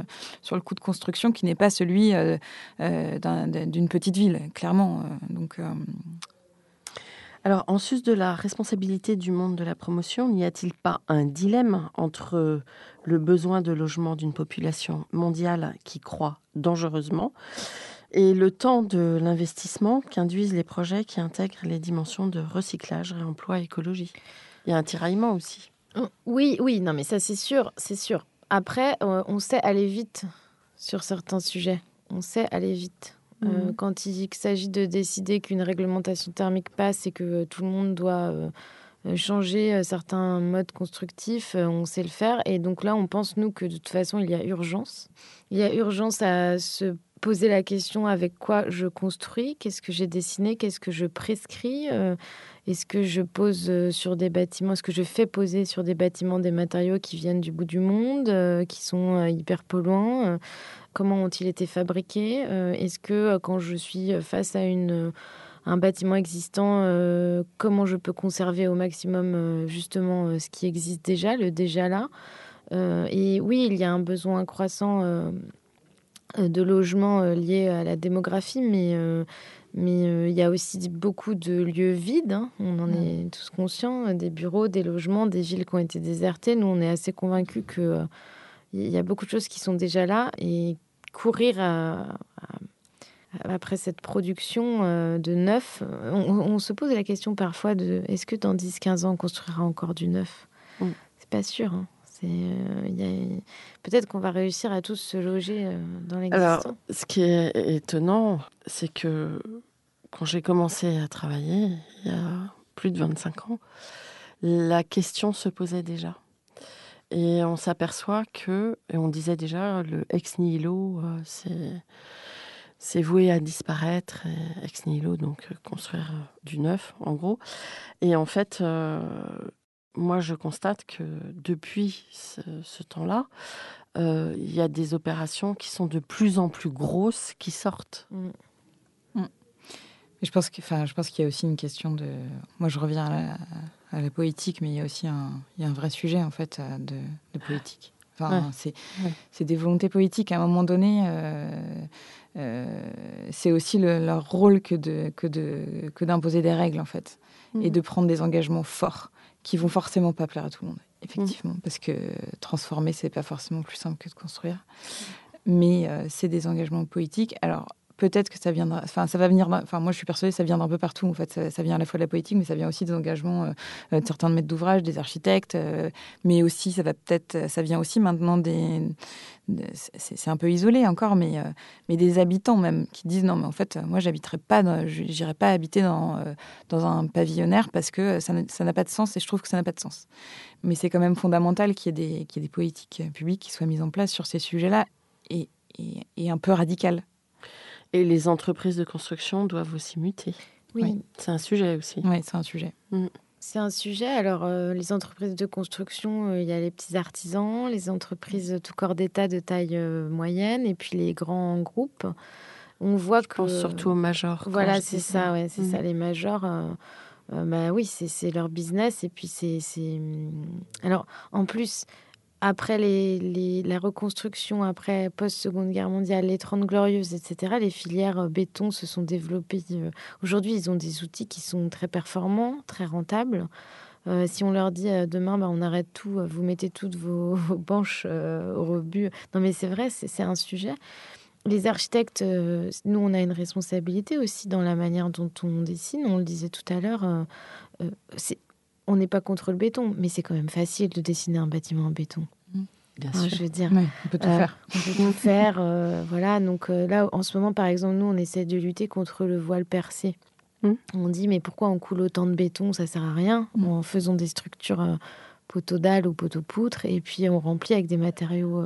sur le coût de construction qui n'est pas celui euh, d'une petite ville, clairement. Donc. Alors, en sus de la responsabilité du monde de la promotion, n'y a-t-il pas un dilemme entre le besoin de logement d'une population mondiale qui croît dangereusement et le temps de l'investissement qu'induisent les projets qui intègrent les dimensions de recyclage, réemploi, écologie? Il y a un tiraillement aussi. Oh, oui, oui, non, mais ça c'est sûr, c'est sûr. Après, euh, on sait aller vite sur certains sujets. On sait aller vite. Euh, mhm. quand il s'agit de décider qu'une réglementation thermique passe et que tout le monde doit euh, changer certains modes constructifs, on sait le faire. Et donc là, on pense, nous, que de toute façon, il y a urgence. Il y a urgence à se poser la question avec quoi je construis, qu'est-ce que j'ai dessiné, qu'est-ce que je prescris, euh, est-ce que je pose euh, sur des bâtiments, est-ce que je fais poser sur des bâtiments des matériaux qui viennent du bout du monde, euh, qui sont hyper polluants, comment ont-ils été fabriqués, est-ce que quand je suis face à une un bâtiment existant, comment je peux conserver au maximum justement ce qui existe déjà, le déjà là. et oui, il y a un besoin croissant euh, de logements euh, liés à la démographie, mais euh, mais il y a aussi beaucoup de lieux vides. Hein. On en est tous conscients, des bureaux, des logements, des villes qui ont été désertées. Nous, on est assez convaincus que il y a beaucoup de choses qui sont déjà là et courir après cette production de neuf, on, se pose la question parfois de est-ce que dans 10-15 ans on construira encore du neuf? Mm. C'est pas sûr. Hein. Euh, peut-être qu'on va réussir à tous se loger euh, dans l'existant. Alors, ce qui est étonnant, c'est que quand j'ai commencé à travailler, il y a plus de 25 ans, la question se posait déjà. Et on s'aperçoit que, et on disait déjà, le ex nihilo, euh, c'est c'est voué à disparaître, ex nihilo, donc construire du neuf, en gros. Et en fait, moi, je constate que depuis ce, temps-là, euh, il y a des opérations qui sont de plus en plus grosses qui sortent. Mm. Je pense qu'il y a aussi une question de. Moi, je reviens à la, poétique, mais il y a aussi un, il y a un vrai sujet en fait de, de poétique. Enfin, c'est des volontés poétiques. À un moment donné, euh, euh, c'est aussi leur rôle que de que de que d'imposer des règles en fait et mm. de prendre des engagements forts qui vont forcément pas plaire à tout le monde, effectivement, mm. parce que transformer, c'est pas forcément plus simple que de construire. Mais euh, c'est des engagements politiques. Alors, peut-être que ça viendra, enfin, ça va venir, enfin, moi je suis persuadée que ça vient d'un peu partout, en fait. Ça, vient à la fois de la politique, mais ça vient aussi des engagements euh, euh, de certains maîtres d'ouvrage, des architectes, mais aussi, ça va peut-être, ça vient aussi maintenant des, c'est un peu isolé encore, mais, euh, mais des habitants même qui disent non, mais en fait, moi, j'habiterai pas, j'irai pas habiter dans, euh, dans un pavillonnaire parce que ça n'a pas de sens et je trouve que ça n'a pas de sens. Mais c'est quand même fondamental qu'il y, ait des, des politiques publiques qui soient mises en place sur ces sujets-là et, et, un peu radicales. Et les entreprises de construction doivent aussi muter. Oui. C'est un sujet aussi. Oui, c'est un sujet. Mm. C'est un sujet. Alors, euh, les entreprises de construction, euh, il y a les petits artisans, les entreprises tout corps d'État de taille euh, moyenne, et puis les grands groupes. On voit que. surtout aux majors. Voilà, c'est ça, ouais, c'est ça, mhm. les majors. bah oui, c'est leur business. Et puis, c'est. Alors, en plus, après la reconstruction, après post-seconde guerre mondiale, les Trente Glorieuses, etc., les filières euh, béton se sont développées. Euh, aujourd'hui, ils ont des outils qui sont très performants, très rentables. Euh, si on leur dit demain, bah, on arrête tout, vous mettez toutes vos, [laughs] vos banches au rebut. Non, mais c'est vrai, c'est un sujet. Les architectes, nous, on a une responsabilité aussi dans la manière dont on dessine. On le disait tout à l'heure. c'est on n'est pas contre le béton, mais c'est quand même facile de dessiner un bâtiment en béton. Mmh. Bien sûr. Je veux dire, on peut tout euh, faire. On peut tout faire. Euh, voilà. Donc euh, là, en ce moment, par exemple, nous, on essaie de lutter contre le voile percé. Mmh. On dit, mais pourquoi on coule autant de béton? Ça sert à rien. Mmh. En faisant des structures poteau dalle ou poteau poutre, et puis on remplit avec des matériaux.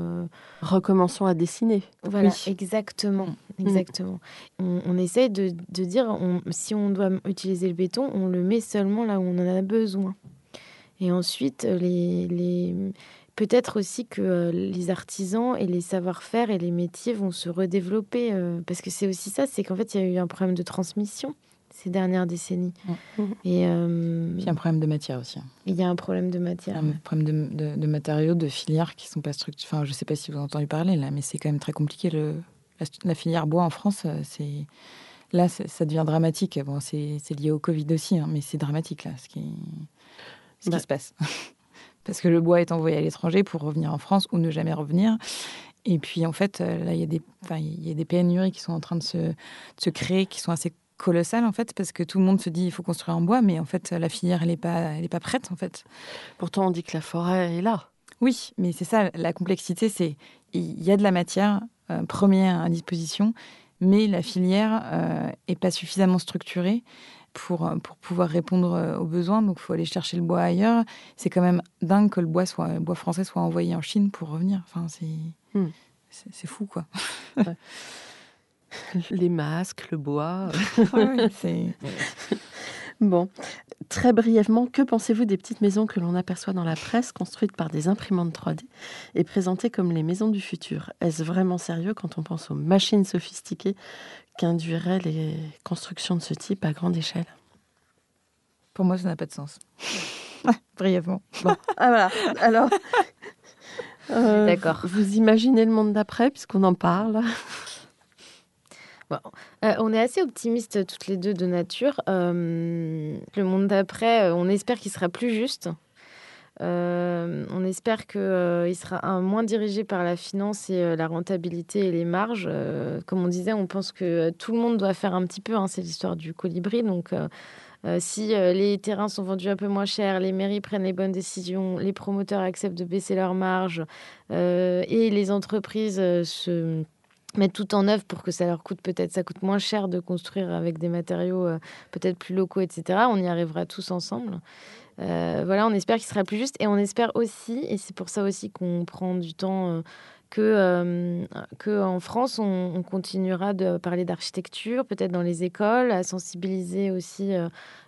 Recommençons à dessiner. Voilà, exactement, exactement. On, on, essaie de, de dire, si on doit utiliser le béton, on le met seulement là où on en a besoin. Et ensuite, les, les... peut-être aussi que les artisans et les savoir-faire et les métiers vont se redévelopper. parce que c'est aussi ça, c'est qu'en fait, il y a eu un problème de transmission ces dernières décennies. Mm. Et euh, il y a un problème de matière aussi. Hein. Il y a un problème de matière. Un problème de, matériaux, de filières qui sont pas structurées. Enfin, je ne sais pas si vous avez entendu parler là, mais c'est quand même très compliqué. Le, la, filière bois en France, euh, c'est là, ça devient dramatique. Bon, c'est lié au Covid aussi, hein, mais c'est dramatique là, ce qui, ce qui bah. se passe. [laughs] Parce que le bois est envoyé à l'étranger pour revenir en France ou ne jamais revenir. Et puis, en fait, euh, là, il y, a des, il y a des pénuries qui sont en train de se, de se créer, qui sont assez colossal en fait parce que tout le monde se dit il faut construire en bois mais en fait la filière elle est pas elle est pas prête en fait. Pourtant on dit que la forêt est là. Oui, mais c'est ça la complexité c'est il y a de la matière euh, première à disposition mais la filière euh, est pas suffisamment structurée pour, pour pouvoir répondre euh, aux besoins. Donc, il faut aller chercher le bois ailleurs. C'est quand même dingue que le bois, soit, le bois français soit envoyé en Chine pour revenir. Enfin, c'est hmm. c'est fou, quoi. [laughs] [laughs] les masques, le bois. [laughs] [laughs] bon, très brièvement, que pensez-vous des petites maisons que l'on aperçoit dans la presse, construites par des imprimantes 3D et présentées comme les maisons du futur? Est-ce vraiment sérieux quand on pense aux machines sophistiquées qu'induiraient les constructions de ce type à grande échelle? Pour moi, ça n'a pas de sens. brièvement. Bon. Ah voilà. Alors. Euh, D'accord. Vous imaginez le monde d'après, puisqu'on en parle euh, on est assez optimistes toutes les deux de nature. Euh, le monde d'après, euh, on espère qu'il sera plus juste. on espère qu'il sera moins dirigé par la finance et la rentabilité et les marges. comme on disait, on pense que tout le monde doit faire un petit peu. Hein, c'est l'histoire du colibri. Donc, si les terrains sont vendus un peu moins cher, les mairies prennent les bonnes décisions, les promoteurs acceptent de baisser leurs marges et les entreprises se mettre tout en œuvre pour que ça leur coûte peut-être, ça coûte moins cher de construire avec des matériaux euh, peut-être plus locaux, etc. On y arrivera tous ensemble. Euh, voilà, on espère qu'il sera plus juste et on espère aussi, et c'est pour ça aussi qu'on prend du temps, euh, que, que en France, on, continuera de parler d'architecture, peut-être dans les écoles, à sensibiliser aussi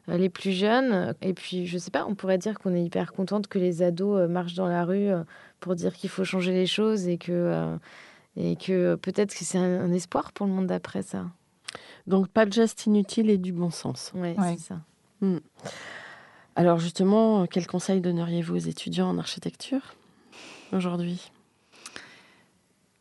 les plus jeunes. Et puis, je sais pas, on pourrait dire qu'on est hyper contente que les ados marchent dans la rue pour dire qu'il faut changer les choses et que et que peut-être que c'est un, espoir pour le monde d'après ça. Donc pas de geste inutile et du bon sens. Oui, c'est ça. Hmm. Alors justement, quel conseil donneriez-vous aux étudiants en architecture aujourd'hui?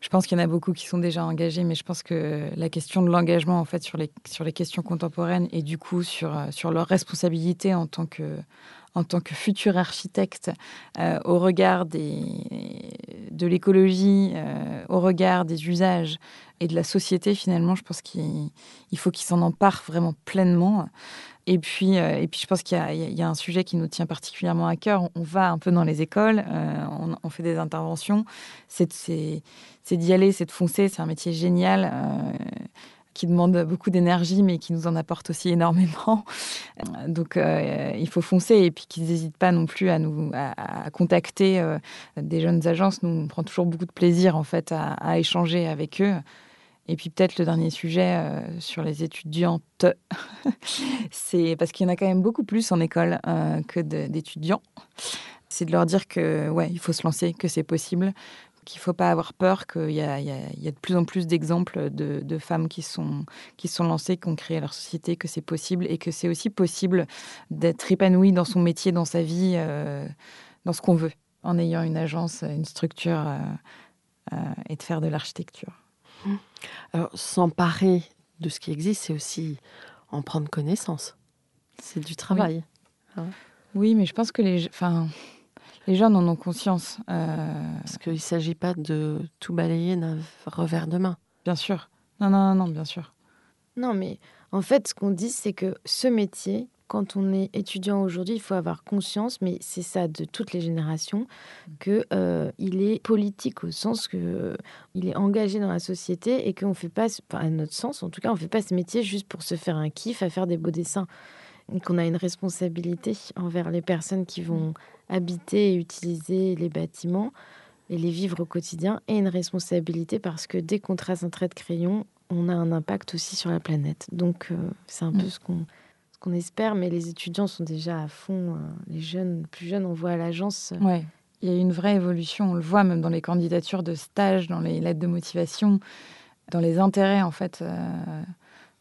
Je pense qu'il y en a beaucoup qui sont déjà engagés, mais je pense que la question de l'engagement en fait sur les, sur les questions contemporaines et du coup sur, sur leur responsabilité en tant que, en tant que futur architecte euh, au regard des, de l'écologie, euh, au regard des usages et de la société, finalement, je pense qu'il faut qu'ils s'en emparent vraiment pleinement. Et puis, euh, et puis je pense qu'il y, a un sujet qui nous tient particulièrement à cœur. On, va un peu dans les écoles, on, on, fait des interventions. C'est d'y aller, c'est de foncer. C'est un métier génial qui demande beaucoup d'énergie, mais qui nous en apporte aussi énormément. Donc, euh, il faut foncer et puis qu'ils n'hésitent pas non plus à nous à, contacter euh, des jeunes agences. Nous, on prend toujours beaucoup de plaisir en fait à, échanger avec eux. Et puis peut-être le dernier sujet euh, sur les étudiantes, [laughs] c'est parce qu'il y en a quand même beaucoup plus en école que d'étudiants. C'est de leur dire que ouais, il faut se lancer, que c'est possible, qu'il ne faut pas avoir peur, qu'il y, a de plus en plus d'exemples de, femmes qui sont, qui sont lancées, qui ont créé leur société, que c'est possible et que c'est aussi possible d'être épanoui dans son métier, dans sa vie, euh, dans ce qu'on veut, en ayant une agence, une structure euh, euh, et de faire de l'architecture. Mmh. Alors, s'emparer de ce qui existe, c'est aussi en prendre connaissance. C'est du travail. Oui. Hein. oui, mais je pense que les... Enfin, les gens en ont conscience. Euh, Parce qu'il ne s'agit pas de tout balayer d'un revers de main. Bien sûr. Non, non, non, bien sûr. Non, mais en fait, ce qu'on dit, c'est que ce métier, quand on est étudiant aujourd'hui, il faut avoir conscience, mais c'est ça de toutes les générations, que euh, il est politique au sens que euh, il est engagé dans la société et qu'on fait pas, à notre sens, en tout cas, on fait pas ce métier juste pour se faire un kiff, à faire des beaux dessins, et qu'on a une responsabilité envers les personnes qui vont habiter et utiliser les bâtiments et les vivre au quotidien et une responsabilité parce que dès qu'on trace un trait de crayon, on a un impact aussi sur la planète. Donc euh, c'est un peu mm. ce qu'on qu'on espère, mais les étudiants sont déjà à fond. les jeunes, plus jeunes, on voit à l'agence. Ouais. Il y a une vraie évolution, on le voit même dans les candidatures de stage, dans les lettres de motivation, dans les intérêts en fait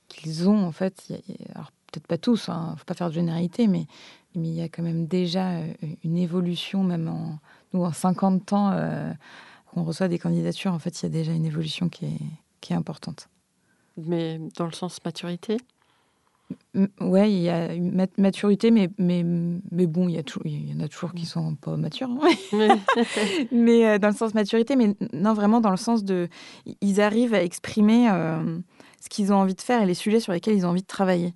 qu'ils ont en fait. alors peut-être pas tous, il hein, ne faut pas faire de généralité, mais, mais il y a quand même déjà une évolution, même en, nous, en 50 ans qu'on reçoit des candidatures, en fait, il y a déjà une évolution qui est, qui est importante. Mais dans le sens maturité? Ouais, il y a une maturité, mais, mais, mais bon, il y, a il y en a toujours qui sont pas matures. Hein. [laughs] mais euh, dans le sens maturité, mais non, vraiment dans le sens de. Ils arrivent à exprimer euh, ce qu'ils ont envie de faire et les sujets sur lesquels ils ont envie de travailler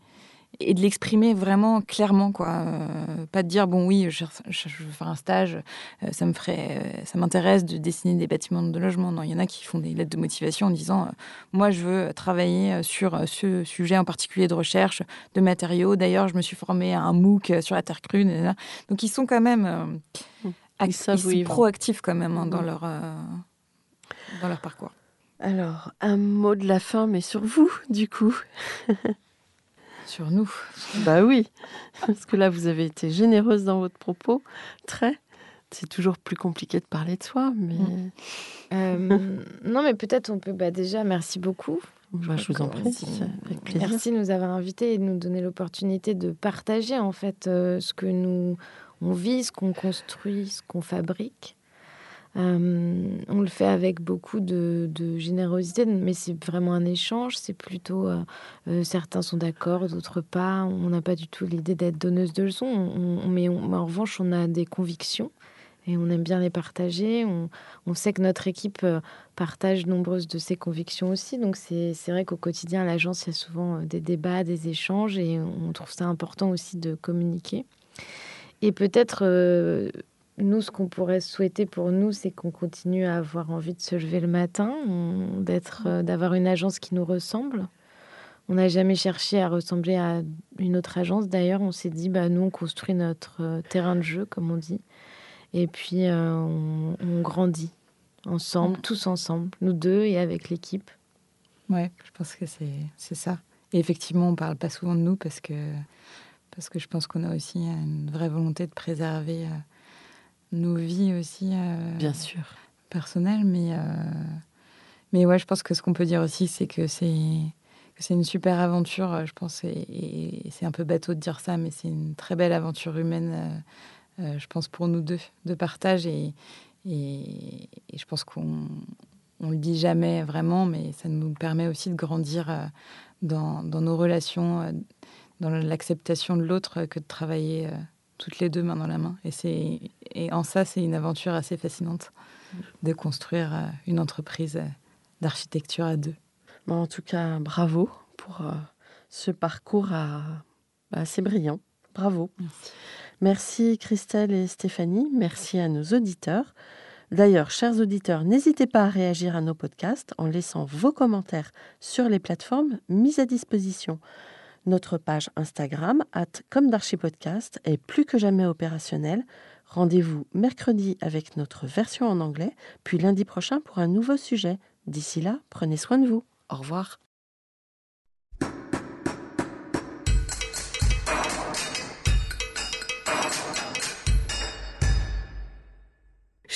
et de l'exprimer vraiment clairement quoi. Euh, pas de dire bon oui je, veux faire un stage euh, ça me ferait euh, ça m'intéresse de dessiner des bâtiments de logement. Non il y en a qui font des lettres de motivation en disant moi je veux travailler sur ce sujet en particulier de recherche de matériaux. D'ailleurs je me suis formé à un MOOC sur la terre crue donc ils sont quand même proactifs quand même hein, dans leur dans leur parcours. Alors un mot de la fin mais sur vous du coup [laughs] Sur nous. Bah oui, parce que là, vous avez été généreuse dans votre propos. Très. C'est toujours plus compliqué de parler de soi, mais. Mm. Euh, [laughs] non, mais peut-être on peut. Bah déjà, merci beaucoup. Bah, je vous en prie, avec plaisir. Merci de nous avoir invités et de nous donner l'opportunité de partager en fait euh, ce que nous on vit, ce qu'on construit, ce qu'on fabrique. Euh, on le fait avec beaucoup de, générosité, mais c'est vraiment un échange. C'est plutôt euh, euh, certains sont d'accord, d'autres pas. On n'a pas du tout l'idée d'être donneuse de leçons, mais, en revanche, on a des convictions et on aime bien les partager. On, sait que notre équipe partage nombreuses de ces convictions aussi. Donc c'est vrai qu'au quotidien, à l'agence, il y a souvent des débats, des échanges et on trouve ça important aussi de communiquer. Et peut-être nous, ce qu'on pourrait souhaiter pour nous, c'est qu'on continue à avoir envie de se lever le matin, d'être, euh, d'avoir une agence qui nous ressemble. On n'a jamais cherché à ressembler à une autre agence. D'ailleurs, on s'est dit, bah, nous, on construit notre euh, terrain de jeu, comme on dit. Et puis, euh, on, grandit ensemble, tous ensemble, nous deux et avec l'équipe. Ouais, je pense que c'est, c'est ça. Et effectivement, on parle pas souvent de nous parce que, parce que je pense qu'on a aussi une vraie volonté de préserver nos vies aussi. Euh, Bien sûr. Personnelles, mais, euh, mais ouais, je pense que ce qu'on peut dire aussi, c'est que c'est c'est une super aventure, je pense, et, c'est un peu bateau de dire ça, mais c'est une très belle aventure humaine, euh, je pense, pour nous deux, de partage. Et, et, je pense qu'on on le dit jamais vraiment, mais ça nous permet aussi de grandir dans, dans nos relations, dans l'acceptation de l'autre, que de travailler toutes les deux main dans la main. Et, c'est, et en ça, c'est une aventure assez fascinante de construire euh, une entreprise euh, d'architecture à deux. Bon, en tout cas, bravo pour euh, ce parcours assez brillant. Bravo. Merci. Merci Christelle et Stéphanie. Merci à nos auditeurs. D'ailleurs, chers auditeurs, n'hésitez pas à réagir à nos podcasts en laissant vos commentaires sur les plateformes mises à disposition. Notre page Instagram, at comme podcast, est plus que jamais opérationnelle. Rendez-vous mercredi avec notre version en anglais, puis lundi prochain pour un nouveau sujet. D'ici là, prenez soin de vous. Au revoir.